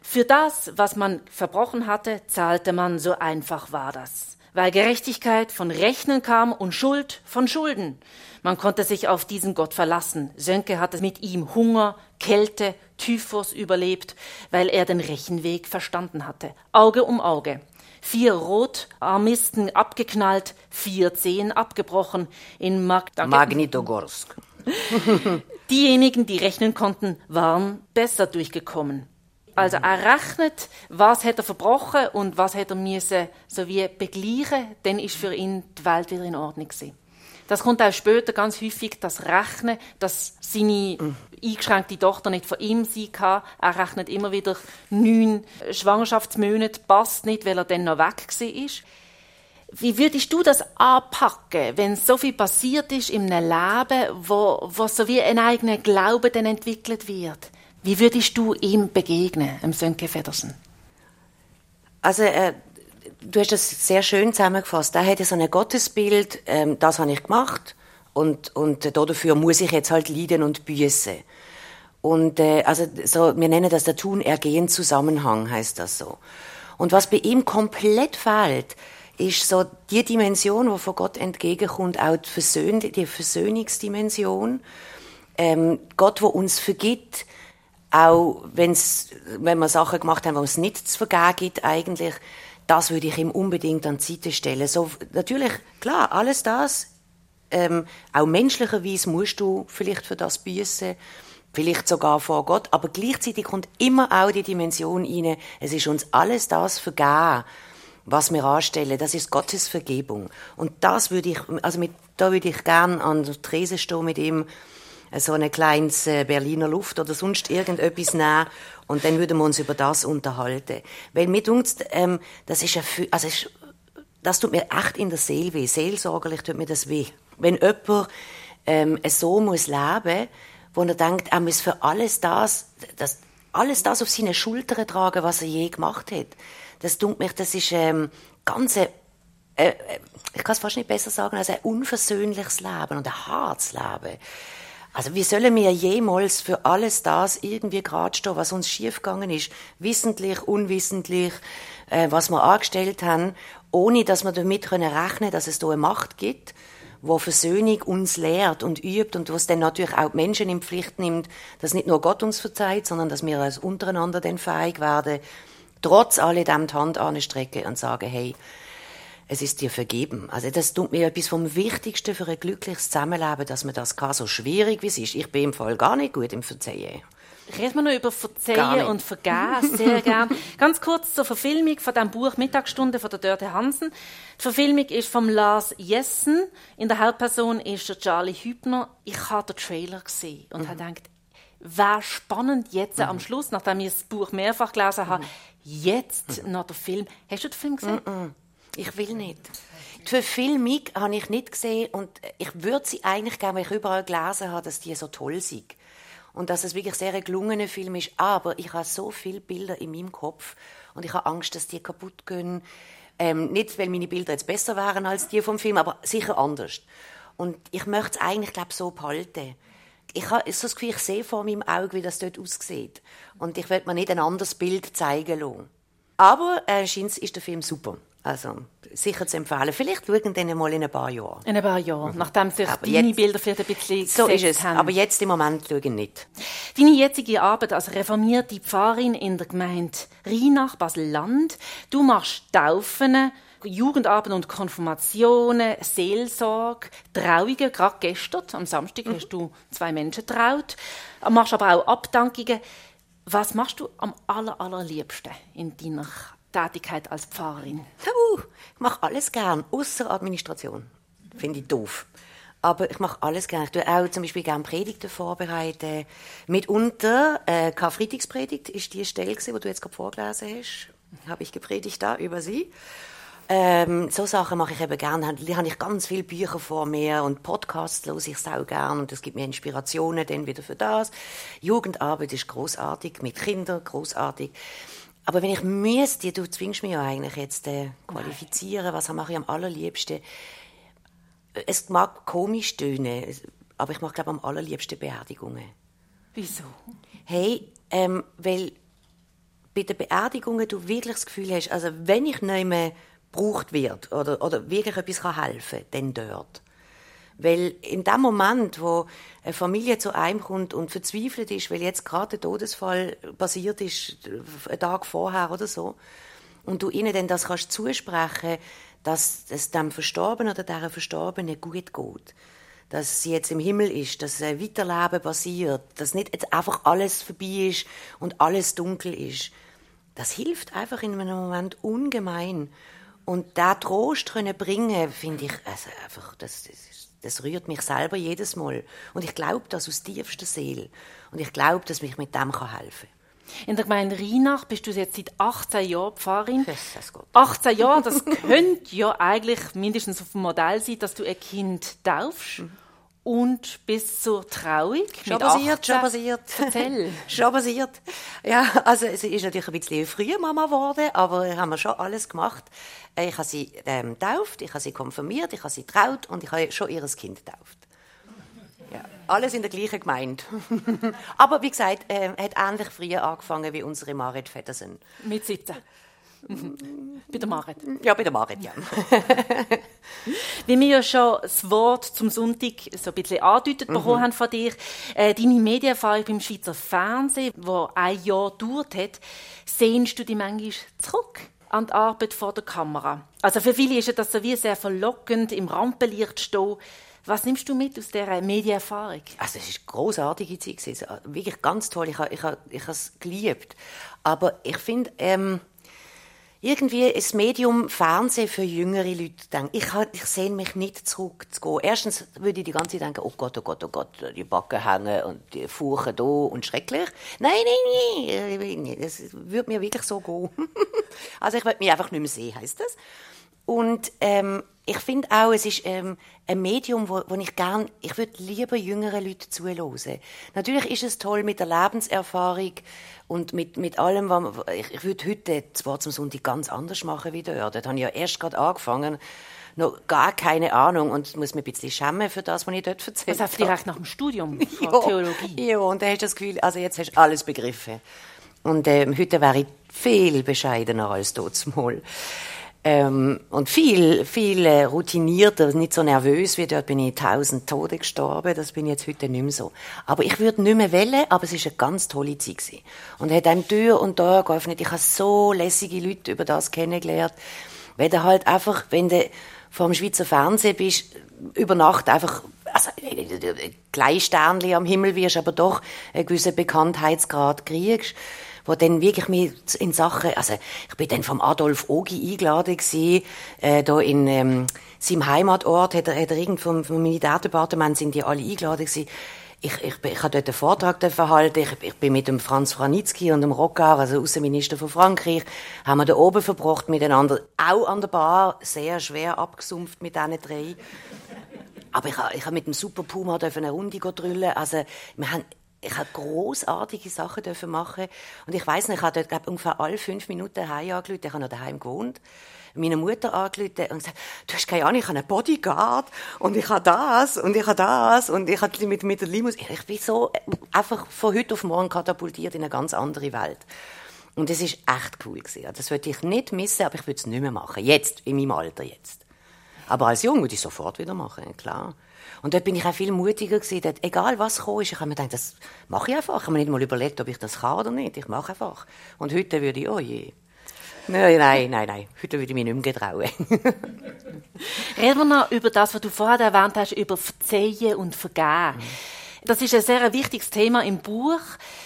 Für das, was man verbrochen hatte, zahlte man, so einfach war das weil Gerechtigkeit von Rechnen kam und Schuld von Schulden. Man konnte sich auf diesen Gott verlassen. Sönke hatte mit ihm Hunger, Kälte, Typhus überlebt, weil er den Rechenweg verstanden hatte. Auge um Auge. Vier Rotarmisten abgeknallt, vier Zehen abgebrochen in Mag Magnitogorsk. Diejenigen, die rechnen konnten, waren besser durchgekommen. Also er rechnet, was hat er verbrochen und was hat er müssen so wie begleichen, dann ist für ihn die Welt wieder in Ordnung gewesen. Das kommt auch später ganz häufig, das Rechnen, dass seine eingeschränkte Tochter nicht von ihm sein kann. Er rechnet immer wieder neun Schwangerschaftsmonate, passt nicht, weil er dann noch weg war. Wie würdest du das anpacken, wenn so viel passiert ist in einem Leben, wo, wo so wie ein eigener Glaube dann entwickelt wird? Wie würdest du ihm begegnen, dem Sönke Federsen? Also, äh, du hast das sehr schön zusammengefasst. Er hatte so ein Gottesbild, ähm, das habe ich gemacht und, und dafür muss ich jetzt halt leiden und büßen. Und äh, also so, wir nennen das der Tun-Ergehen-Zusammenhang, heißt das so. Und was bei ihm komplett fehlt, ist so die Dimension, wo von Gott entgegenkommt, auch die, Versöhn die Versöhnungsdimension. Ähm, Gott, wo uns vergibt, auch wenn's, wenn wir Sachen gemacht haben, wo es nicht zu vergeben gibt eigentlich, das würde ich ihm unbedingt an die Seite stellen. So, natürlich, klar, alles das, ähm, auch menschlicherweise musst du vielleicht für das büßen. vielleicht sogar vor Gott, aber gleichzeitig kommt immer auch die Dimension rein, es ist uns alles das vergeben, was wir anstellen, das ist Gottes Vergebung. Und das würde ich, also mit, da würde ich gern an der Trese stehen mit ihm, so ein kleines äh, Berliner Luft oder sonst irgendetwas nehmen und dann würden wir uns über das unterhalten. Weil mir denkt, ähm, das ist ein, also ist, das tut mir echt in der Seele weh. Seelsorgerlich tut mir das weh. Wenn jemand ähm, so muss leben, wo er denkt, er muss für alles das, das alles das auf seine Schultern tragen, was er je gemacht hat. Das tut mich, das ist ähm, ganz äh, äh, ich kann es fast nicht besser sagen, als ein unversöhnliches Leben und ein hartes Leben. Also wie sollen wir jemals für alles das irgendwie gerade stehen, was uns schiefgegangen ist, wissentlich, unwissentlich, äh, was wir angestellt haben, ohne dass wir damit rechnen können, dass es da eine Macht gibt, wo Versöhnung uns lehrt und übt und was dann natürlich auch die Menschen in Pflicht nimmt, dass nicht nur Gott uns verzeiht, sondern dass wir als untereinander dann fähig werden, trotz alledem die Hand anstrecken und sagen, hey, es ist dir vergeben. Also das tut mir etwas vom Wichtigsten für ein glückliches Zusammenleben, dass man das kann, so schwierig wie es ist. Ich bin im Fall gar nicht gut im Verzeihen. Reden wir noch über Verzeihen und Vergehen, sehr gern. Ganz kurz zur Verfilmung von dem Buch Mittagsstunde von der Dörte Hansen. Die Verfilmung ist vom Lars Jessen. In der Hauptperson ist der Charlie Hübner. Ich habe den Trailer gesehen und mhm. habe gedacht, wäre spannend jetzt mhm. am Schluss, nachdem ich das Buch mehrfach gelesen habe, mhm. jetzt mhm. noch der Film. Hast du den Film gesehen? Mhm. Ich will nicht. Die Verfilmung habe ich nicht gesehen und ich würde sie eigentlich gerne, weil ich überall gelesen habe, dass die so toll sind und dass es wirklich sehr ein gelungener Film ist. Aber ich habe so viele Bilder in meinem Kopf und ich habe Angst, dass die kaputt gehen. Ähm, nicht, weil meine Bilder jetzt besser wären als die vom Film, aber sicher anders. Und ich möchte es eigentlich, glaube so behalten. Ich habe so das Gefühl, ich sehe vor meinem Auge, wie das dort aussieht. Und ich werde mir nicht ein anderes Bild zeigen lassen. Aber äh, scheint ist der Film super. Also sicher zu empfehlen. Vielleicht schauen dann mal in ein paar Jahren. In ein paar Jahren, mhm. nachdem sich aber deine jetzt, Bilder vielleicht ein bisschen So ist es, haben. aber jetzt im Moment schauen nicht. Deine jetzige Arbeit als reformierte Pfarrerin in der Gemeinde Rheinach, Basel-Land. Du machst Taufen, Jugendabend und Konfirmationen, Seelsorge, Trauungen. Gerade gestern, am Samstag, mhm. hast du zwei Menschen traut. Du machst aber auch Abdankungen. Was machst du am aller, allerliebsten in deiner Tätigkeit als Pfarrerin? Uh, ich mache alles gern, außer Administration. Finde ich doof. Aber ich mache alles gerne. Ich tue auch zum Beispiel gerne Predigten vorbereiten. Mitunter, äh, Karfreitagspredigt ist die Stelle, die du jetzt gerade vorgelesen hast. Habe ich gepredigt da über sie. Ähm, so Sachen mache ich eben gerne. Da habe ich ganz viele Bücher vor mir und Podcasts höre ich auch gerne und das gibt mir Inspirationen dann wieder für das. Jugendarbeit ist großartig mit Kindern, großartig. Aber wenn ich müsste, du zwingst mich ja eigentlich jetzt äh, qualifizieren, was mache ich am allerliebsten? Es mag komisch tönen, aber ich mache glaube am allerliebsten Beerdigungen. Wieso? Hey, ähm, weil bei den Beerdigungen du wirklich das Gefühl hast, also wenn ich nicht mehr gebraucht wird oder, oder wirklich etwas helfen kann, dann dort. Weil in dem Moment, wo eine Familie zu einem kommt und verzweifelt ist, weil jetzt gerade der Todesfall passiert ist, einen Tag vorher oder so, und du ihnen dann das kannst zusprechen, dass es dem Verstorbenen oder der Verstorbenen gut geht, dass sie jetzt im Himmel ist, dass ein Weiterleben passiert, dass nicht jetzt einfach alles vorbei ist und alles dunkel ist. Das hilft einfach in einem Moment ungemein. Und da Trost können bringen, finde ich, also einfach, das, das das rührt mich selber jedes Mal. Und ich glaube das aus tiefster Seele. Und ich glaube, dass mich mit dem helfen kann. In der Gemeinde Rheinach bist du jetzt seit 18 Jahren Pfarrerin. 18 Jahre, das könnte ja eigentlich mindestens auf dem Modell sein, dass du ein Kind taufst. Mhm und bis zur Trauung. Schon passiert, schon passiert. Erzähl. schon passiert. Ja, also es ist natürlich ein bisschen früher Mama geworden, aber haben wir schon alles gemacht. Äh, ich habe sie ähm, tauft, ich habe sie konfirmiert, ich habe sie traut und ich habe schon ihr Kind tauft. Ja, alles in der gleichen Gemeinde. aber wie gesagt, äh, hat ähnlich früher angefangen wie unsere Marit Feddersen. Mit 17. bei der Marit? Ja, bei der Marit, ja. Wie wir ja schon das Wort zum Sonntag so ein bisschen angedeutet mhm. bekommen haben von dir, äh, deine Medienerfahrung beim Schweizer Fernsehen, wo ein Jahr gedauert hat, sehnst du dich manchmal zurück? an die Arbeit vor der Kamera. Also für viele ist das so wie sehr verlockend, im Rampenlicht stehen. Was nimmst du mit aus dieser Medienerfahrung? Also es ist großartige Zeit, wirklich ganz toll. Ich habe ich habe, ich habe es geliebt. Aber ich finde, ähm, irgendwie das Medium Fernsehen für jüngere Leute denken. Ich, ich sehe mich nicht zurückzugehen. Erstens würde ich die ganze Zeit denken, oh Gott, oh Gott, oh Gott, die Backen hängen und die Furchen da und schrecklich. Nein, nein, nein, das würde mir wirklich so gehen. also ich würde mich einfach nicht mehr sehen, heißt das. Und ähm, ich finde auch, es ist ähm, ein Medium, wo, wo ich gern, ich würde lieber jüngere Leute zuhören. Natürlich ist es toll mit der Lebenserfahrung und mit, mit allem, was ich, ich würde heute zwar zum Sonntag ganz anders machen wie dort. Dort habe ich ja erst gerade angefangen, noch gar keine Ahnung und muss mir ein bisschen schämen für das, was ich dort erzählt habe. Das direkt nach dem Studium von ja, Theologie. Ja, und da hast du das Gefühl, also jetzt hast du alles begriffen. Und ähm, heute wäre ich viel bescheidener als dort mal. Ähm, und viel, viel äh, routinierter, nicht so nervös wie dort bin ich tausend Tode gestorben, das bin ich jetzt heute nicht mehr so. Aber ich würde nicht mehr wählen, aber es ist eine ganz tolle Zeit gewesen. Und hat einem Tür und Tür geöffnet. Ich habe so lässige Leute über das kennengelernt. Wenn du halt einfach, wenn du vor dem Schweizer Fernsehen bist, über Nacht einfach, also, gleich Sternli am Himmel wirst, aber doch einen gewissen Bekanntheitsgrad kriegst wo dann wirklich mir in Sachen, also ich bin dann vom Adolf Ogi eingeladen gewesen, äh, da in ähm, seinem Heimatort, hat er, hat er irgend vom, vom Militärdepartement sind die alle eingeladen gewesen. Ich, ich, ich habe dort einen Vortrag halten. Ich, ich bin mit dem Franz Franitzky und dem Rocard, also Außenminister von Frankreich, haben wir da oben verbracht miteinander. Auch an der Bar, sehr schwer abgesumpft mit diesen drei. Aber ich ich habe mit dem Super Puma eine Runde drüllen. Also, wir haben ich habe großartige Sachen dürfen machen und ich weiß nicht, ich habe dort ungefähr alle fünf Minuten heim angerufen. Ich habe noch daheim gewohnt meine Mutter angerufen und gesagt, du hast keine Ahnung, ich habe einen Bodyguard und ich habe das und ich habe das und ich habe mit, mit der Limus, ich bin so einfach von heute auf morgen katapultiert in eine ganz andere Welt. Und das ist echt cool gewesen. Das würde ich nicht missen, aber ich würde es nicht mehr machen. Jetzt, in meinem Alter jetzt. Aber als Jung würde ich sofort wieder machen, klar. Und dort bin ich auch viel mutiger gewesen. Dort, egal was gekommen ist, ich habe mir gedacht, das mache ich einfach. Ich habe mir nicht mal überlegt, ob ich das kann oder nicht. Ich mache einfach. Und heute würde ich, oh je. Nein, nein, nein, nein. Heute würde ich mich nicht mehr trauen. Reden wir noch über das, was du vorher erwähnt hast, über Verzeihen und Vergehen. Das ist ein sehr wichtiges Thema im Buch.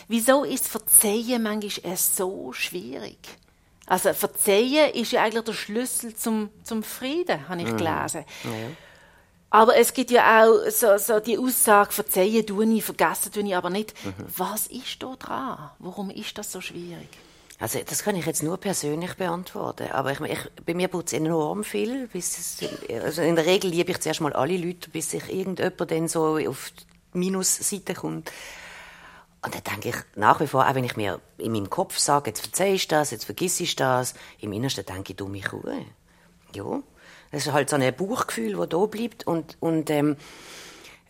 Wieso ist Verzeihen manchmal so schwierig? Also Verzeihen ist ja eigentlich der Schlüssel zum, zum Frieden, habe ich mhm. gelesen. Mhm. Ja. Aber es gibt ja auch so, so die Aussage, verzeihen tue ich, vergessen tue ich aber nicht. Mhm. Was ist da dran? Warum ist das so schwierig? Also das kann ich jetzt nur persönlich beantworten. Aber ich, ich, bei mir es enorm viel. Bis es, also in der Regel liebe ich zuerst mal alle Leute, bis sich irgendjemand dann so auf die Minusseite kommt. Und dann denke ich nach wie vor, auch wenn ich mir in meinem Kopf sage, jetzt verzeihst du das, jetzt vergiss ich das, im Innersten denke ich, du mich Ruhe. Ja, das ist halt so ein Bauchgefühl, das da bleibt. Und, und ähm,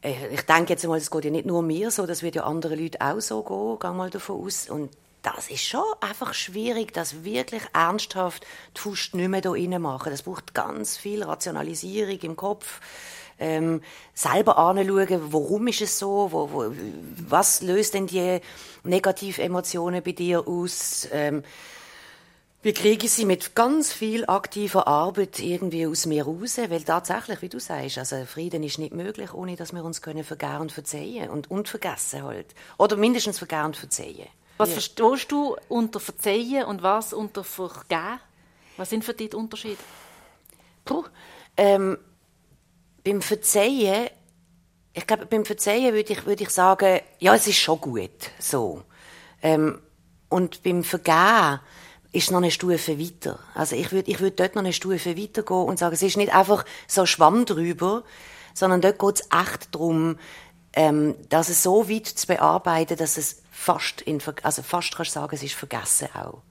äh, ich denke jetzt mal, es geht ja nicht nur mir so, das wird ja anderen Leuten auch so gehen, gehe mal davon aus. Und das ist schon einfach schwierig, das wirklich ernsthaft die Faust nicht mehr da machen. Das braucht ganz viel Rationalisierung im Kopf. Ähm, selber anschauen, warum ist es so, wo, wo, was löst denn die negativen Emotionen bei dir aus, ähm, wie kriege ich sie mit ganz viel aktiver Arbeit irgendwie aus mir raus? Weil tatsächlich, wie du sagst, also Frieden ist nicht möglich, ohne dass wir uns können vergehen und verzeihen und, und vergessen halt. Oder mindestens vergehen und verzeihen. Was ja. verstehst du unter Verzeihen und was unter Vergehen? Was sind für dich die Unterschiede? Puh, ähm, beim Verzeihen, ich glaube, beim Verzeihen würde ich, würde ich sagen, ja, es ist schon gut, so. Ähm, und beim Vergehen, ist noch eine Stufe weiter. Also ich würde ich würd dort noch eine Stufe weiter gehen und sagen, es ist nicht einfach so Schwamm drüber, sondern dort geht es echt darum, ähm, dass es so weit zu bearbeiten, dass es fast, in, also fast kannst du sagen, es ist vergessen auch.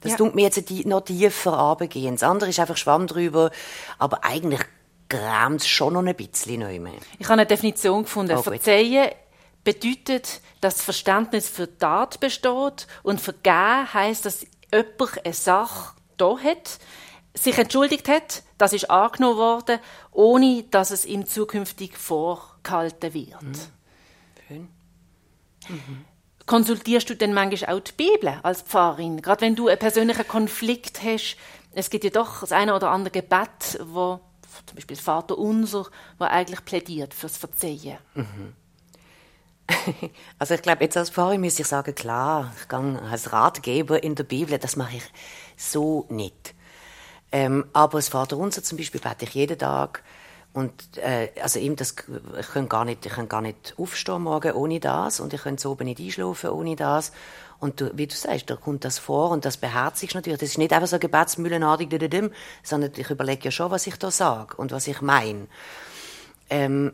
Das ja. tut mir jetzt noch tiefer runtergehen. Das andere ist einfach Schwamm drüber, aber eigentlich grämt es schon noch ein bisschen neu mehr. Ich habe eine Definition gefunden. Oh, Verzeihen bedeutet, dass das Verständnis für Tat besteht und vergeben heißt, dass jemand eine Sache da hat, sich entschuldigt hat, das ist angenommen worden, ohne dass es ihm zukünftig vorgehalten wird. Mhm. Schön. Mhm. Konsultierst du denn manchmal auch die Bibel als Pfarrerin? Gerade wenn du einen persönlichen Konflikt hast, es gibt ja doch das eine oder andere Gebet, wo zum Beispiel Vater Unser, der eigentlich plädiert fürs Verzeihen. Mhm. Also ich glaube, jetzt als Pfarrer muss ich sagen, klar, ich gehe als Ratgeber in der Bibel, das mache ich so nicht. Ähm, aber das Vaterunser zum Beispiel bete ich jeden Tag. Und äh, also ihm das, ich kann gar nicht, ich kann gar nicht aufstehen morgen ohne das und ich kann so oben nicht einschlafen ohne das. Und du, wie du sagst, da kommt das vor und das beherzigst natürlich. Das ist nicht einfach so gebetsmühlenartig, sondern ich überlege ja schon, was ich da sage und was ich meine. Ähm,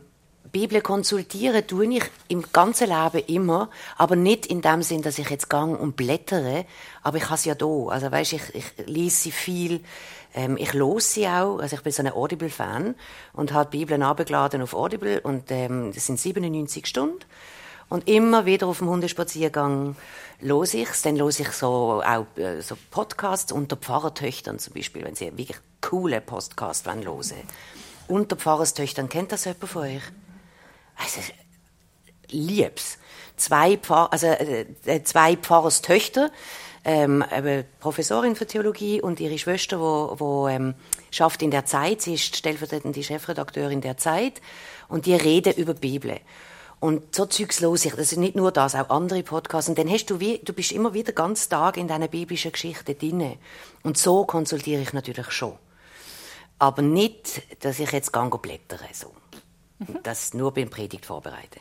Bibel konsultieren tue ich im ganzen Leben immer, aber nicht in dem Sinn, dass ich jetzt gang und blättere, aber ich habe sie ja da. Also weißt, ich, ich lese sie viel, ähm, ich los sie auch. Also ich bin so ein Audible-Fan und habe die Bibel abgeladen auf Audible und ähm, das sind 97 Stunden. Und immer wieder auf dem Hundespaziergang los ich's. Dann los ich so auch äh, so Podcasts unter Pfarrertöchtern zum Beispiel, wenn sie wirklich coole Podcasts hören. Unter Pfarrerstöchtern, kennt das jemand von euch? Also, lieb's. Zwei, Pfarr, also, äh, äh zwei Pfarrerstöchter, ähm, Professorin für Theologie und ihre Schwester, wo, wo ähm, schafft in der Zeit, sie ist stellvertretende Chefredakteurin der Zeit und die reden über die Bibel. Und so Zeugs los ich. Das ist nicht nur das, auch andere Podcasts. Und dann hast du wie, du bist immer wieder ganz Tag in deiner biblischen Geschichte drinne. Und so konsultiere ich natürlich schon. Aber nicht, dass ich jetzt gang blättere, so. Mhm. Das nur beim Predigt vorbereite.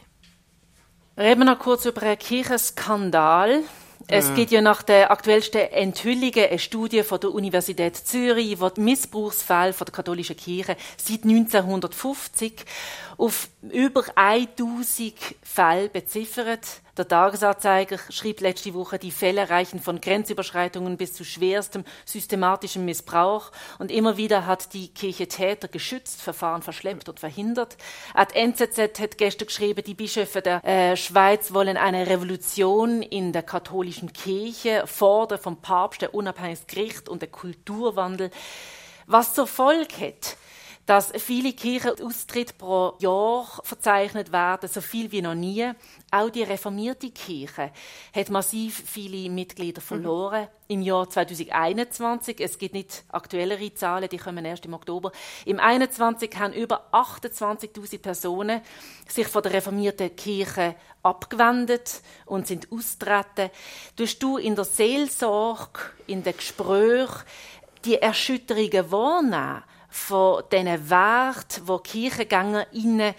Reden wir noch kurz über einen Kirchenskandal. Es mhm. gibt ja nach der aktuellsten Enthüllung eine Studie von der Universität Zürich, die die Missbrauchsfälle von der katholischen Kirche seit 1950 auf über 1000 Fälle beziffert. Der Tagesanzeiger schrieb letzte Woche, die Fälle reichen von Grenzüberschreitungen bis zu schwerstem systematischem Missbrauch. Und immer wieder hat die Kirche Täter geschützt, Verfahren verschleppt und verhindert. Ad NZZ hat gestern geschrieben, die Bischöfe der äh, Schweiz wollen eine Revolution in der katholischen Kirche, fordern vom Papst der unabhängiges Gericht und der Kulturwandel. Was zur Folge hat, dass viele Kirchenaustritte pro Jahr verzeichnet werden, so viel wie noch nie. Auch die reformierte Kirche hat massiv viele Mitglieder mhm. verloren mhm. im Jahr 2021. Es gibt nicht aktuellere Zahlen, die kommen erst im Oktober. Im 2021 haben über 28.000 Personen sich von der reformierten Kirche abgewendet und sind austreten. Tust du in der Seelsorge, in den Gesprächen die Erschütterungen wahrnehmen? Von diesen Werten, die Kirchengänger innen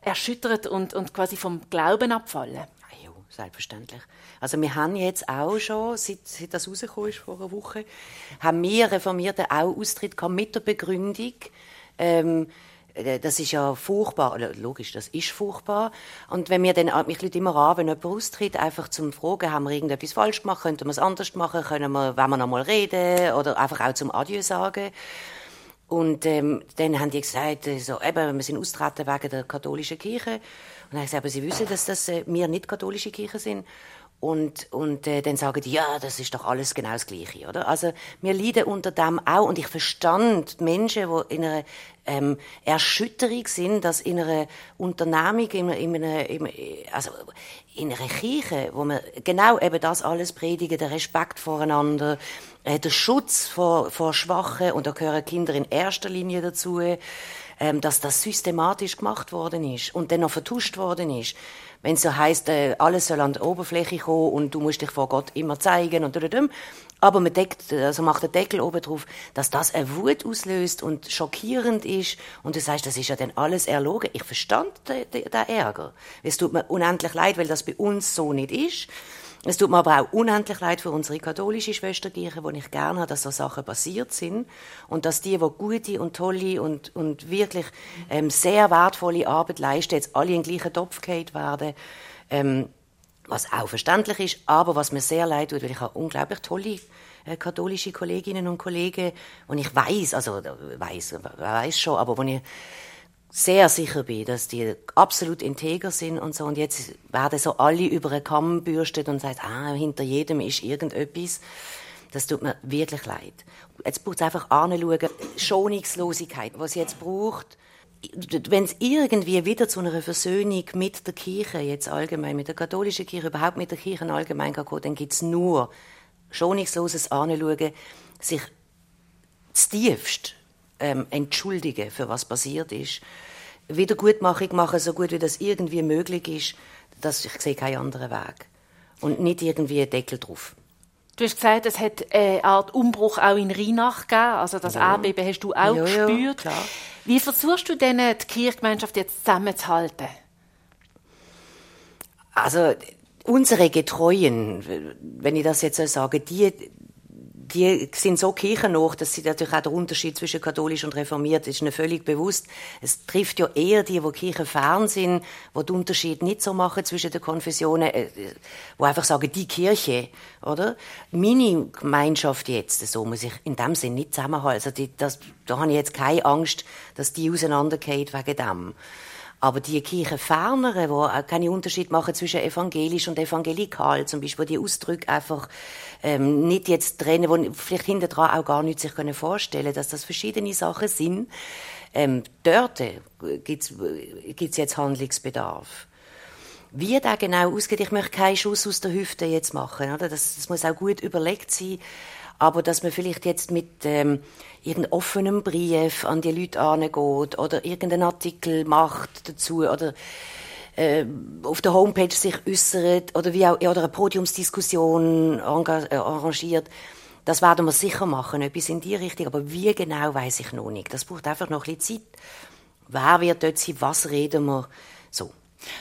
erschüttert und, und quasi vom Glauben abfallen? Ah, ja, selbstverständlich. Also wir haben jetzt auch schon, seit, seit das rausgekommen ist vor einer Woche, haben wir Reformierte auch Austritt gehabt mit der Begründung, ähm, äh, das ist ja furchtbar, logisch, das ist furchtbar. Und wenn wir dann, mich Leute immer an, wenn jemand austritt, einfach zum Fragen, haben wir irgendetwas falsch gemacht, könnten wir es anders machen, können wir, wenn wir noch mal reden, oder einfach auch zum Adieu sagen. Und ähm, dann haben die gesagt, äh, so, eben, wir sind austreten wegen der katholischen Kirche. Und dann habe ich gesagt, aber sie wissen, dass das, äh, wir nicht katholische Kirche sind. Und, und äh, dann sagen die, ja, das ist doch alles genau das Gleiche, oder? Also wir leiden unter dem auch. Und ich verstand Menschen, die in einer ähm, Erschütterung sind, dass in einer Unternehmung, in, in einer, in, also in einer Kirche, wo man genau eben das alles predigen, der Respekt voreinander, äh, der Schutz vor, vor Schwachen, und da gehören Kinder in erster Linie dazu, ähm, dass das systematisch gemacht worden ist und dann noch vertuscht worden ist. Wenn es so heisst, äh, alles soll an die Oberfläche kommen und du musst dich vor Gott immer zeigen und dudum, aber man deckt, also macht den Deckel oben drauf, dass das eine Wut auslöst und schockierend ist und du sagst, das ist ja dann alles erlogen. Ich verstand den, den, den Ärger. Es tut mir unendlich leid, weil das bei uns so nicht ist. Es tut mir aber auch unendlich leid für unsere katholische Schwesterkirche, wo ich gerne habe, dass so Sachen passiert sind. Und dass die, die gute und tolle und, und wirklich ähm, sehr wertvolle Arbeit leisten, jetzt alle in den gleichen Topf gehalten werden, ähm, was auch verständlich ist, aber was mir sehr leid tut, weil ich habe unglaublich tolle äh, katholische Kolleginnen und Kollegen. Und ich weiß, also weiß, weiß schon, aber wenn ich sehr sicher bin, dass die absolut integer sind und so. Und jetzt werden so alle über einen Kamm bürstet und sagt, ah, hinter jedem ist irgendetwas. Das tut mir wirklich leid. Jetzt braucht es einfach anschauen, Schonungslosigkeit, was es jetzt braucht. Wenn es irgendwie wieder zu einer Versöhnung mit der Kirche, jetzt allgemein, mit der katholischen Kirche, überhaupt mit der Kirche allgemein geht, dann gibt es nur schonungsloses Anschauen, sich das tiefst ähm, entschuldigen für was passiert ist. Wiedergutmachung machen, so gut wie das irgendwie möglich ist. Das, ich sehe keinen anderen Weg. Und nicht irgendwie einen Deckel drauf. Du hast gesagt, es hat eine Art Umbruch auch in Rheinach gegeben. Also das ja. Hast du auch ja, gespürt. Ja, Wie versuchst du denn, die Kirchgemeinschaft jetzt zusammenzuhalten? Also unsere Getreuen, wenn ich das jetzt so sage, die, die sind so kirchennah, dass sie natürlich auch der Unterschied zwischen katholisch und reformiert ist ihnen völlig bewusst. Es trifft ja eher die, wo kirchenfern sind, wo den Unterschied nicht so machen zwischen den Konfessionen, äh, wo einfach sagen, die Kirche, oder? Meine Gemeinschaft jetzt, so muss ich in dem Sinn nicht zusammenhalten. Also die, das, da habe ich jetzt keine Angst, dass die auseinandergeht wegen dem. Aber die Kirchenferneren, die keinen Unterschied machen zwischen evangelisch und evangelikal, zum Beispiel, die Ausdrücke einfach ähm, nicht jetzt trennen, wo vielleicht hinter dran auch gar nicht sich können vorstellen, dass das verschiedene Sachen sind. Ähm, dort gibt es jetzt Handlungsbedarf. Wie der genau ausgeht, ich möchte keinen Schuss aus der Hüfte jetzt machen. Oder? Das, das muss auch gut überlegt sein. Aber dass man vielleicht jetzt mit ähm, irgendeinem offenen Brief an die Leute angeht oder irgendeinen Artikel macht dazu oder äh, auf der Homepage sich äußert oder wie auch, oder eine Podiumsdiskussion äh, arrangiert. Das werden wir sicher machen, etwas in die Richtung. Aber wie genau, weiß ich noch nicht. Das braucht einfach noch ein bisschen Zeit. Wer wird dort sein? Was reden wir?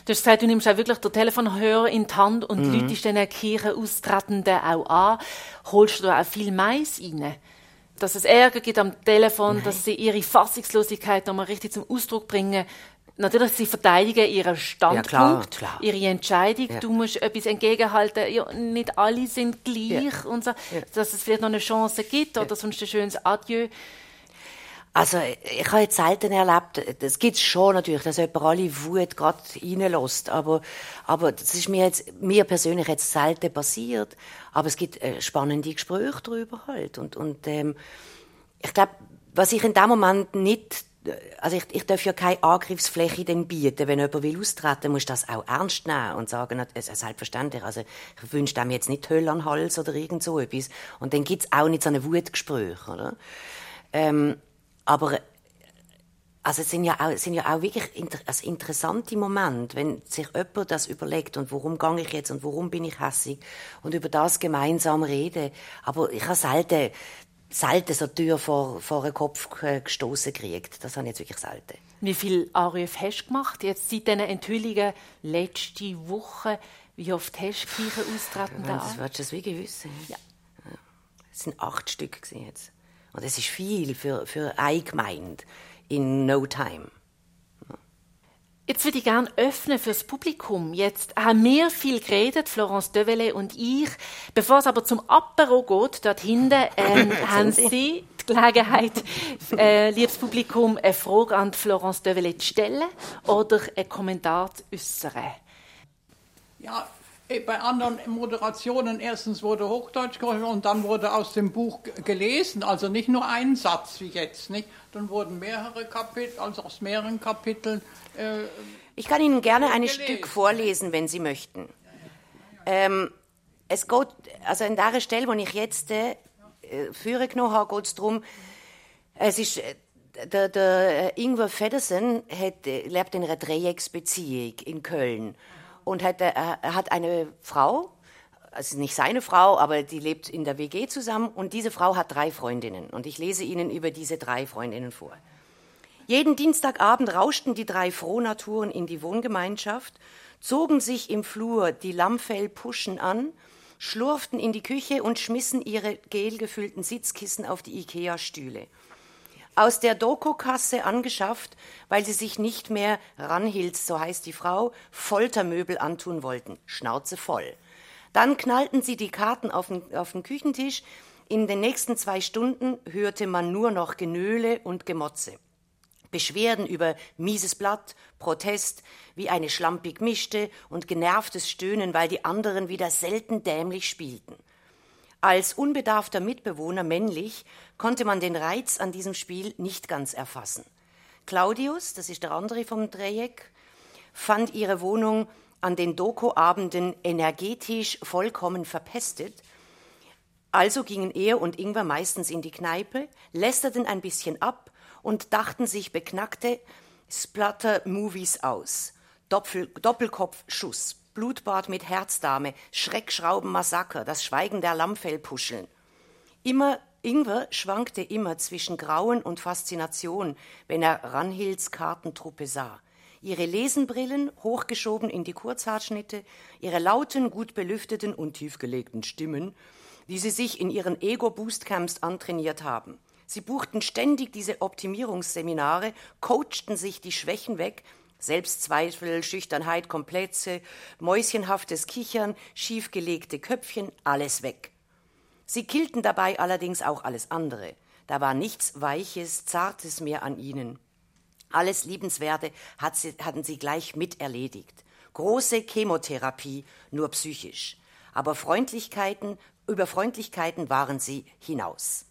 Du hast gesagt, du nimmst auch wirklich den Telefonhörer in die Hand und mhm. läutest den Kirchenaustretenden auch an. Holst du auch viel Mais rein? Dass es Ärger gibt am Telefon, Nein. dass sie ihre Fassungslosigkeit nochmal richtig zum Ausdruck bringen. Natürlich, sie verteidigen ihren Standpunkt, ja, klar, klar. ihre Entscheidung. Ja. Du musst etwas entgegenhalten. Ja, nicht alle sind gleich und so, dass es vielleicht noch eine Chance gibt oder sonst ein schönes Adieu. Also, ich habe jetzt selten erlebt, das gibt's schon natürlich, dass jemand alle Wut gerade reinlässt, aber, aber das ist mir jetzt, mir persönlich jetzt selten passiert, aber es gibt äh, spannende Gespräche darüber halt und, und, ähm, ich glaube, was ich in dem Moment nicht also ich, ich darf ja keine Angriffsfläche dann bieten. Wenn jemand will austreten, muss das auch ernst nehmen und sagen, es ist selbstverständlich. Also ich wünsche dem jetzt nicht Hölle an den Hals oder irgend so etwas. Und dann gibt's auch nicht so eine Wutgespräch, oder? Ähm, aber also es sind ja auch, sind ja auch wirklich inter, also interessante Momente, wenn sich jemand das überlegt und warum gehe ich jetzt und warum bin ich hässig und über das gemeinsam reden. Aber ich habe selten, selten so Tür vor, vor den Kopf gestoßen gekriegt. Das habe ich jetzt wirklich selten. Wie viel Anrufe hast du gemacht? Jetzt seit diesen Enthüllungen letzte Woche. Wie oft hast du Kirchen austreten da? Das willst du das wirklich wissen? Ja. Es sind acht Stück jetzt. Und das ist viel für, für eine Gemeinde in no time. Jetzt würde ich gerne öffnen fürs Publikum. Jetzt haben wir viel geredet, Florence Devele und ich. Bevor es aber zum Apero geht, dort hinten, ähm, haben Sie die Gelegenheit, äh, liebes Publikum, eine Frage an Florence Devele zu stellen oder einen Kommentar zu äußern. Ja, bei anderen Moderationen erstens wurde Hochdeutsch gesprochen und dann wurde aus dem Buch gelesen, also nicht nur ein Satz wie jetzt, nicht? Dann wurden mehrere Kapitel, also aus mehreren Kapiteln. Äh, ich kann Ihnen gerne ein Stück vorlesen, wenn Sie möchten. Ähm, es geht, also an der Stelle, wo ich jetzt äh, führe genommen habe, geht es darum, es ist äh, der, der Ingwer Feddersen hat, lebt in einer Dreiecksbeziehung in Köln und hat, er hat eine Frau, also nicht seine Frau, aber die lebt in der WG zusammen und diese Frau hat drei Freundinnen und ich lese Ihnen über diese drei Freundinnen vor. Jeden Dienstagabend rauschten die drei Frohnaturen in die Wohngemeinschaft, zogen sich im Flur die Lammfellpuschen an, schlurften in die Küche und schmissen ihre gelgefüllten Sitzkissen auf die Ikea-Stühle aus der Doku-Kasse angeschafft, weil sie sich nicht mehr Ranhils, so heißt die Frau, Foltermöbel antun wollten. Schnauze voll. Dann knallten sie die Karten auf den, auf den Küchentisch. In den nächsten zwei Stunden hörte man nur noch Genöle und Gemotze. Beschwerden über mieses Blatt, Protest, wie eine schlampig mischte und genervtes Stöhnen, weil die anderen wieder selten dämlich spielten. Als unbedarfter Mitbewohner männlich konnte man den Reiz an diesem Spiel nicht ganz erfassen. Claudius, das ist der andere vom Dreieck, fand ihre Wohnung an den Doku-Abenden energetisch vollkommen verpestet. Also gingen er und Ingwer meistens in die Kneipe, lästerten ein bisschen ab und dachten sich beknackte Splatter-Movies aus. Doppel Doppelkopfschuss, Blutbad mit Herzdame, Schreckschrauben-Massaker, das Schweigen der Lammfellpuscheln. Immer Ingwer schwankte immer zwischen Grauen und Faszination, wenn er Ranhilds Kartentruppe sah. Ihre Lesenbrillen, hochgeschoben in die Kurzhaarschnitte, ihre lauten, gut belüfteten und tiefgelegten Stimmen, die sie sich in ihren Ego-Boostcamps antrainiert haben. Sie buchten ständig diese Optimierungsseminare, coachten sich die Schwächen weg, Selbstzweifel, Schüchternheit, Komplexe, mäuschenhaftes Kichern, schiefgelegte Köpfchen, alles weg. Sie killten dabei allerdings auch alles andere. Da war nichts Weiches, Zartes mehr an ihnen. Alles Liebenswerte hat sie, hatten sie gleich miterledigt. Große Chemotherapie, nur psychisch. Aber Freundlichkeiten, über Freundlichkeiten waren sie hinaus.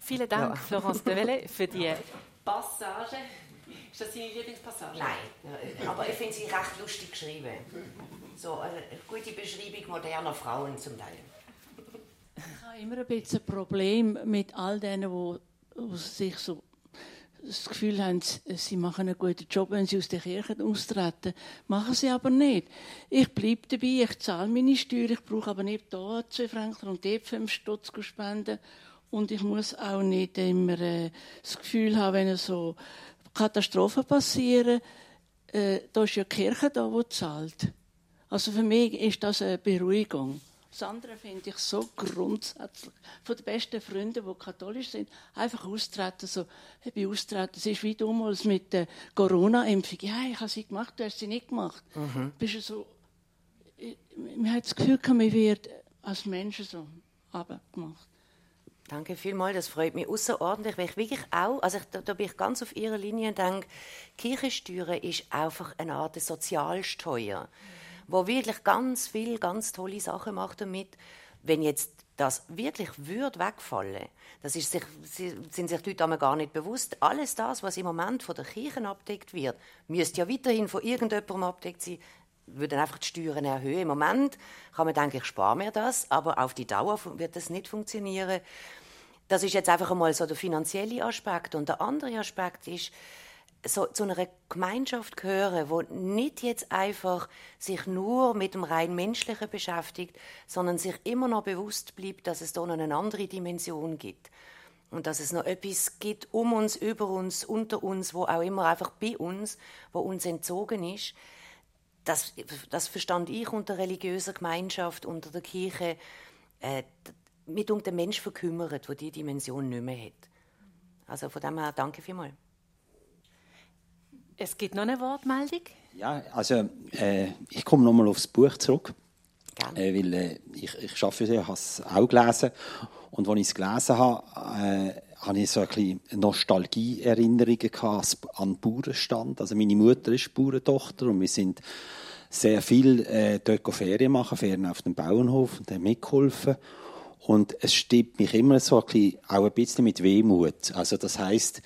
Vielen Dank, ja. Florence de Welle, für die Passage. Ist das Ihre Lieblingspassage? Nein, aber ich finde sie recht lustig geschrieben. So eine gute Beschreibung moderner Frauen zum Teil. Ich habe immer ein bisschen ein Problem mit all denen, die sich so das Gefühl haben, sie machen einen guten Job, wenn sie aus der Kirche austreten. Machen sie aber nicht. Ich bleibe dabei, ich zahle meine Steuer, ich brauche aber nicht hier 2 Franken und dort 5 Stutz spenden. Und ich muss auch nicht immer äh, das Gefühl haben, wenn so Katastrophen passieren, äh, da ist ja die Kirche da, die zahlt. Also für mich ist das eine Beruhigung. Das andere finde ich so grundsätzlich. Von den besten Freunden, die katholisch sind, einfach austreten. So, ich bin austreten. Es ist wie damals mit der Corona-Impfung. Ja, ich habe sie gemacht, du hast sie nicht gemacht. Mhm. Bist du so, man hat das Gefühl, man wird als Mensch so abgemacht. Danke vielmals, das freut mich außerordentlich, weil ich wirklich auch, also ich, da, da, bin ich ganz auf Ihrer Linie und denke, Kirchensteuer ist einfach eine Art Sozialsteuer. Mhm wo wirklich ganz viel, ganz tolle Sachen macht damit. Wenn jetzt das wirklich würde wegfallen, das ist sich, sind sich die Leute gar nicht bewusst. Alles das, was im Moment von der Kirche abdeckt wird, müsste ja weiterhin von irgendjemandem abdeckt sein, würden einfach die Steuern erhöhen. Im Moment kann man denken, ich spare mir das, aber auf die Dauer wird das nicht funktionieren. Das ist jetzt einfach einmal so der finanzielle Aspekt. Und der andere Aspekt ist, so zu einer Gemeinschaft gehören, wo nicht jetzt einfach sich nur mit dem rein menschlichen beschäftigt, sondern sich immer noch bewusst bleibt, dass es da noch eine andere Dimension gibt und dass es noch etwas gibt um uns, über uns, unter uns, wo auch immer einfach bei uns, wo uns entzogen ist. Das, das verstand ich unter religiöser Gemeinschaft, unter der Kirche, äh, mit um den Mensch verkümmert, wo die Dimension nicht mehr hat. Also von dem her danke vielmals. Es gibt noch eine Wortmeldung. Ja, also äh, ich komme nochmal aufs Buch zurück. Äh, weil äh, ich, ich arbeite ja, habe es auch gelesen. Und als ich es gelesen habe, äh, habe ich so ein bisschen Nostalgie-Erinnerungen an Bauernstand. Also meine Mutter ist Bauerntochter und wir sind sehr viel äh, dort Ferien machen, Ferien auf dem Bauernhof und haben mitgeholfen. Und es stimmt mich immer so ein bisschen, auch ein bisschen mit Wehmut. Also das heißt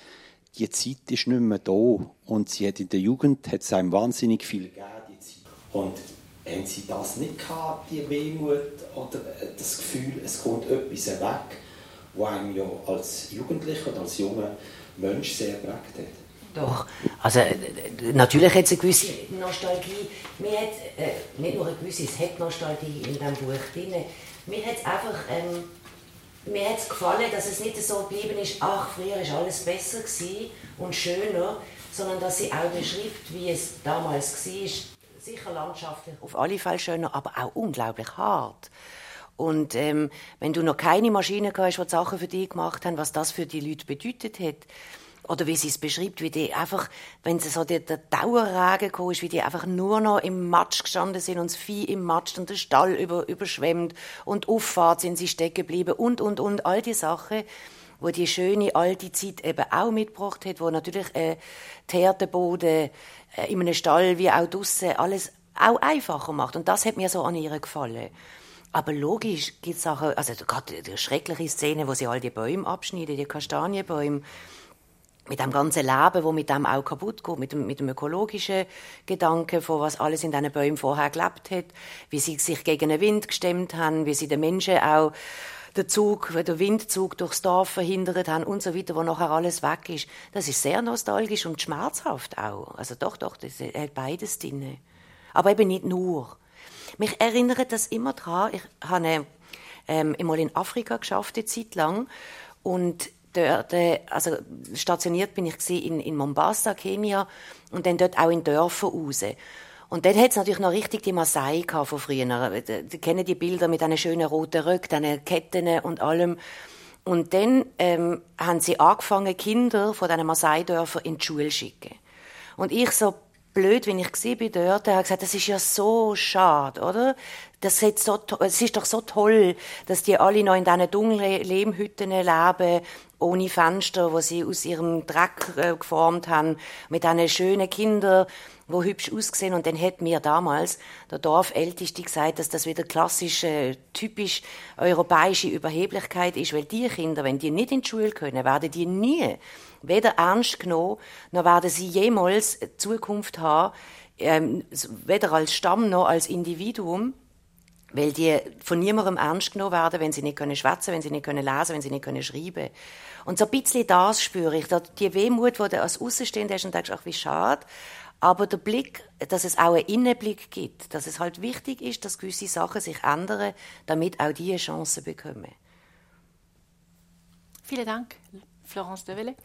die Zeit ist nicht mehr da. Und sie hat in der Jugend hat es einem wahnsinnig viel gegeben. Und haben sie das nicht gehabt, die Wehmut oder das Gefühl, es kommt etwas weg, was einem ja als Jugendlicher oder als junger Mensch sehr prägt hat? Doch, also natürlich hat es eine gewisse Nostalgie. Mir hat, äh, nicht nur eine gewisse, es hat Nostalgie in diesem Buch drin. Mir hat es einfach... Ähm, mir hat es gefallen, dass es nicht so geblieben ist, ach, früher war alles besser und schöner, sondern dass sie auch beschreibt, wie es damals war. Sicher landschaftlich auf alle Fälle schöner, aber auch unglaublich hart. Und ähm, wenn du noch keine Maschine hast, die, Sachen für dich gemacht haben, was das für die Leute bedeutet hat, oder wie sie es beschreibt, wie die einfach, wenn sie so der, der Dauerregen kam, ist, wie die einfach nur noch im Matsch gestanden sind und das Vieh im Matsch und der Stall über, überschwemmt und Auffahrt sind sie stecken geblieben und, und, und, all die Sachen, wo die schöne alte Zeit eben auch mitgebracht hat, wo natürlich äh, der Herdeboden äh, in einem Stall wie auch draussen alles auch einfacher macht. Und das hat mir so an ihr gefallen. Aber logisch gibt es Sachen, also gerade die schreckliche Szene, wo sie all die Bäume abschneiden, die Kastanienbäume, mit dem ganzen Leben, wo mit dem auch kaputt geht, mit dem, mit dem ökologischen Gedanken, von was alles in diesen Bäumen vorher gelebt hat, wie sie sich gegen den Wind gestemmt haben, wie sie den Menschen auch den Zug, den Windzug durchs Dorf verhindert haben und so weiter, wo nachher alles weg ist. Das ist sehr nostalgisch und schmerzhaft auch. Also doch, doch, das hat beides drin. Aber eben nicht nur. Mich erinnert das immer daran, ich habe ähm, einmal in Afrika geschafft, eine Zeit lang, und dort, äh, also stationiert bin ich in, in Mombasa, Kenia, und dann dort auch in Dörfern raus. Und dort hat es natürlich noch richtig die Maasai von früher. Die kennen die Bilder mit diesen schönen roten Röcken, diesen Ketten und allem. Und dann ähm, haben sie angefangen, Kinder von diesen Maasai-Dörfern in die Schule zu schicken. Und ich so blöd, wenn ich sie bei dort, habe gesagt, das ist ja so schade, oder? Das ist, so, es ist doch so toll, dass die alle noch in diesen dunklen Lehmhütten leben, ohne Fenster, wo sie aus ihrem Dreck äh, geformt haben, mit diesen schönen Kindern, wo hübsch ausgesehen. Und dann hat mir damals der Dorfälteste gesagt, dass das wieder klassische, typisch europäische Überheblichkeit ist, weil die Kinder, wenn die nicht in die Schule können, werden die nie weder ernst genommen, noch werden sie jemals Zukunft haben, ähm, weder als Stamm noch als Individuum, weil die von niemandem ernst genommen werden, wenn sie nicht können schwätzen, wenn sie nicht können lesen, wenn sie nicht können schreiben. Und so ein bisschen das spüre ich, die Wehmut, die du als Außenstehender hast und denkst, ach, wie schade. Aber der Blick, dass es auch einen Innenblick gibt, dass es halt wichtig ist, dass gewisse Sachen sich ändern, damit auch die eine Chance bekommen. Vielen Dank, Florence de Welle.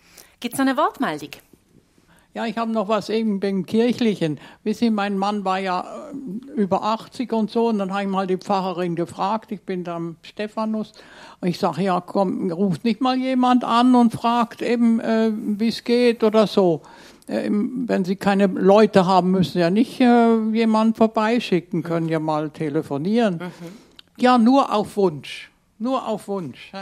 Gibt es noch eine Wortmeldung? Ja, ich habe noch was eben beim Kirchlichen. Wissen Sie, mein Mann war ja äh, über 80 und so, und dann habe ich mal die Pfarrerin gefragt, ich bin da am Stephanus, und ich sage, ja komm, ruft nicht mal jemand an und fragt eben, äh, wie es geht oder so. Äh, wenn Sie keine Leute haben, müssen Sie ja nicht äh, jemanden vorbeischicken, können ja mal telefonieren. Mhm. Ja, nur auf Wunsch. Nur auf Wunsch.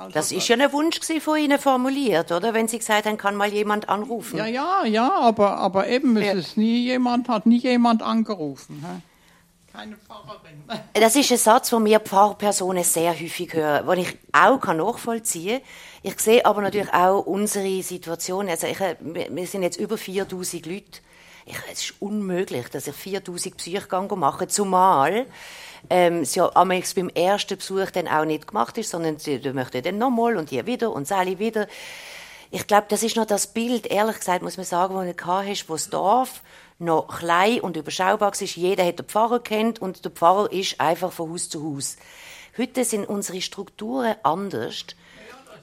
Also das ist ja ein Wunsch von Ihnen formuliert, oder? Wenn Sie gesagt haben, kann mal jemand anrufen. Ja, ja, ja, aber, aber eben ist ja. es nie jemand, hat nie jemand angerufen. He? Keine Pfarrerin. Das ist ein Satz, den wir Pfarrpersonen sehr häufig hören, den ich auch nachvollziehen kann. Ich sehe aber natürlich auch unsere Situation. Also ich, wir sind jetzt über 4000 Leute. Ich, es ist unmöglich, dass ich 4000 Psychgänge mache, zumal ähm, es ja beim ersten Besuch dann auch nicht gemacht ist, sondern sie möchten dann nochmal und hier wieder und Sally wieder. Ich glaube, das ist noch das Bild, ehrlich gesagt, muss man sagen, wo du hast, wo das Dorf noch klein und überschaubar ist. Jeder hat den Pfarrer kennt und der Pfarrer ist einfach von Haus zu Haus. Heute sind unsere Strukturen anders.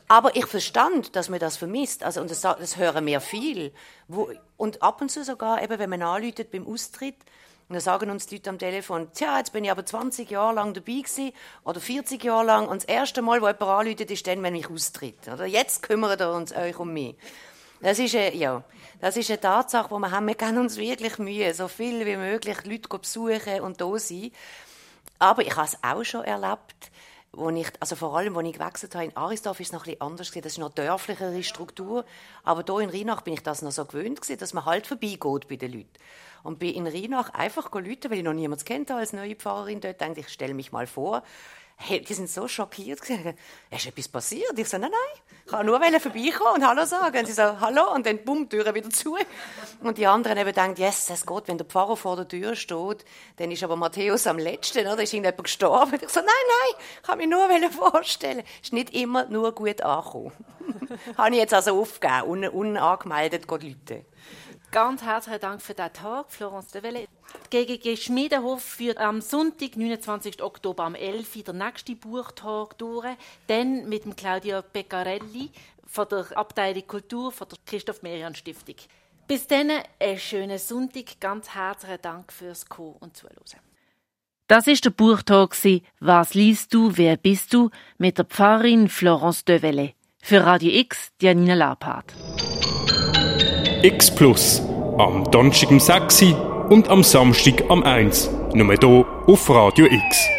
Aber ich verstand, dass man das vermisst. Also, und das, das hören wir viel. Wo, und ab und zu sogar, eben, wenn man anläutet beim Austritt, und dann sagen uns die Leute am Telefon, tja, jetzt bin ich aber 20 Jahre lang dabei gewesen, oder 40 Jahre lang, und das erste Mal, wo jemand anläutet, ist dann, wenn ich austritt. Oder jetzt kümmern wir uns euch um mich. Das ist, eine, ja, das ist eine Tatsache, wo wir haben, wir geben uns wirklich Mühe, so viel wie möglich Leute besuchen und da sein. Aber ich habe es auch schon erlebt, wo ich, also vor allem, als ich gewechselt habe, in Arisdorf ist es noch ein bisschen anders gewesen. Das ist noch dörflichere Struktur. Aber hier in Rheinach bin ich das noch so gewöhnt gewesen, dass man halt vorbeigeht bei den Leuten. Und bin in Rheinach einfach Leute, weil ich noch niemanden kennt als neue Pfarrerin dort, denke ich, stelle mich mal vor. Hey, die sind so schockiert. Ist etwas passiert? Ich so, nein, nein. Ich kann nur vorbeikommen und Hallo sagen. Und sie so, Hallo, und dann bumm, die Tür wieder zu. Und die anderen eben denken, yes, das geht, wenn der Pfarrer vor der Tür steht, dann ist aber Matthäus am letzten, oder? Ist irgendjemand gestorben? Ich so, nein, nein, ich kann mich nur vorstellen. Ist nicht immer nur gut angekommen. Habe ich jetzt also aufgegeben, un unangemeldet Leute. Ganz herzlichen Dank für diesen Tag, Florence de Welle. GGG Schmiedenhof führt am Sonntag, 29. Oktober am 11. Uhr den nächsten Buchtag durch. Dann mit dem Claudio Beccarelli von der Abteilung Kultur von der Christoph Merian Stiftung. Bis dann einen schönen Sonntag. Ganz herzlichen Dank fürs Kommen und Zuhören. Das ist der Buchtag «Was liest du, wer bist du?» mit der Pfarrerin Florence de Welle. Für Radio X, Janina Lapart. X Plus. Am Donnerstag um 6 und am Samstag am 1. Nur hier auf Radio X.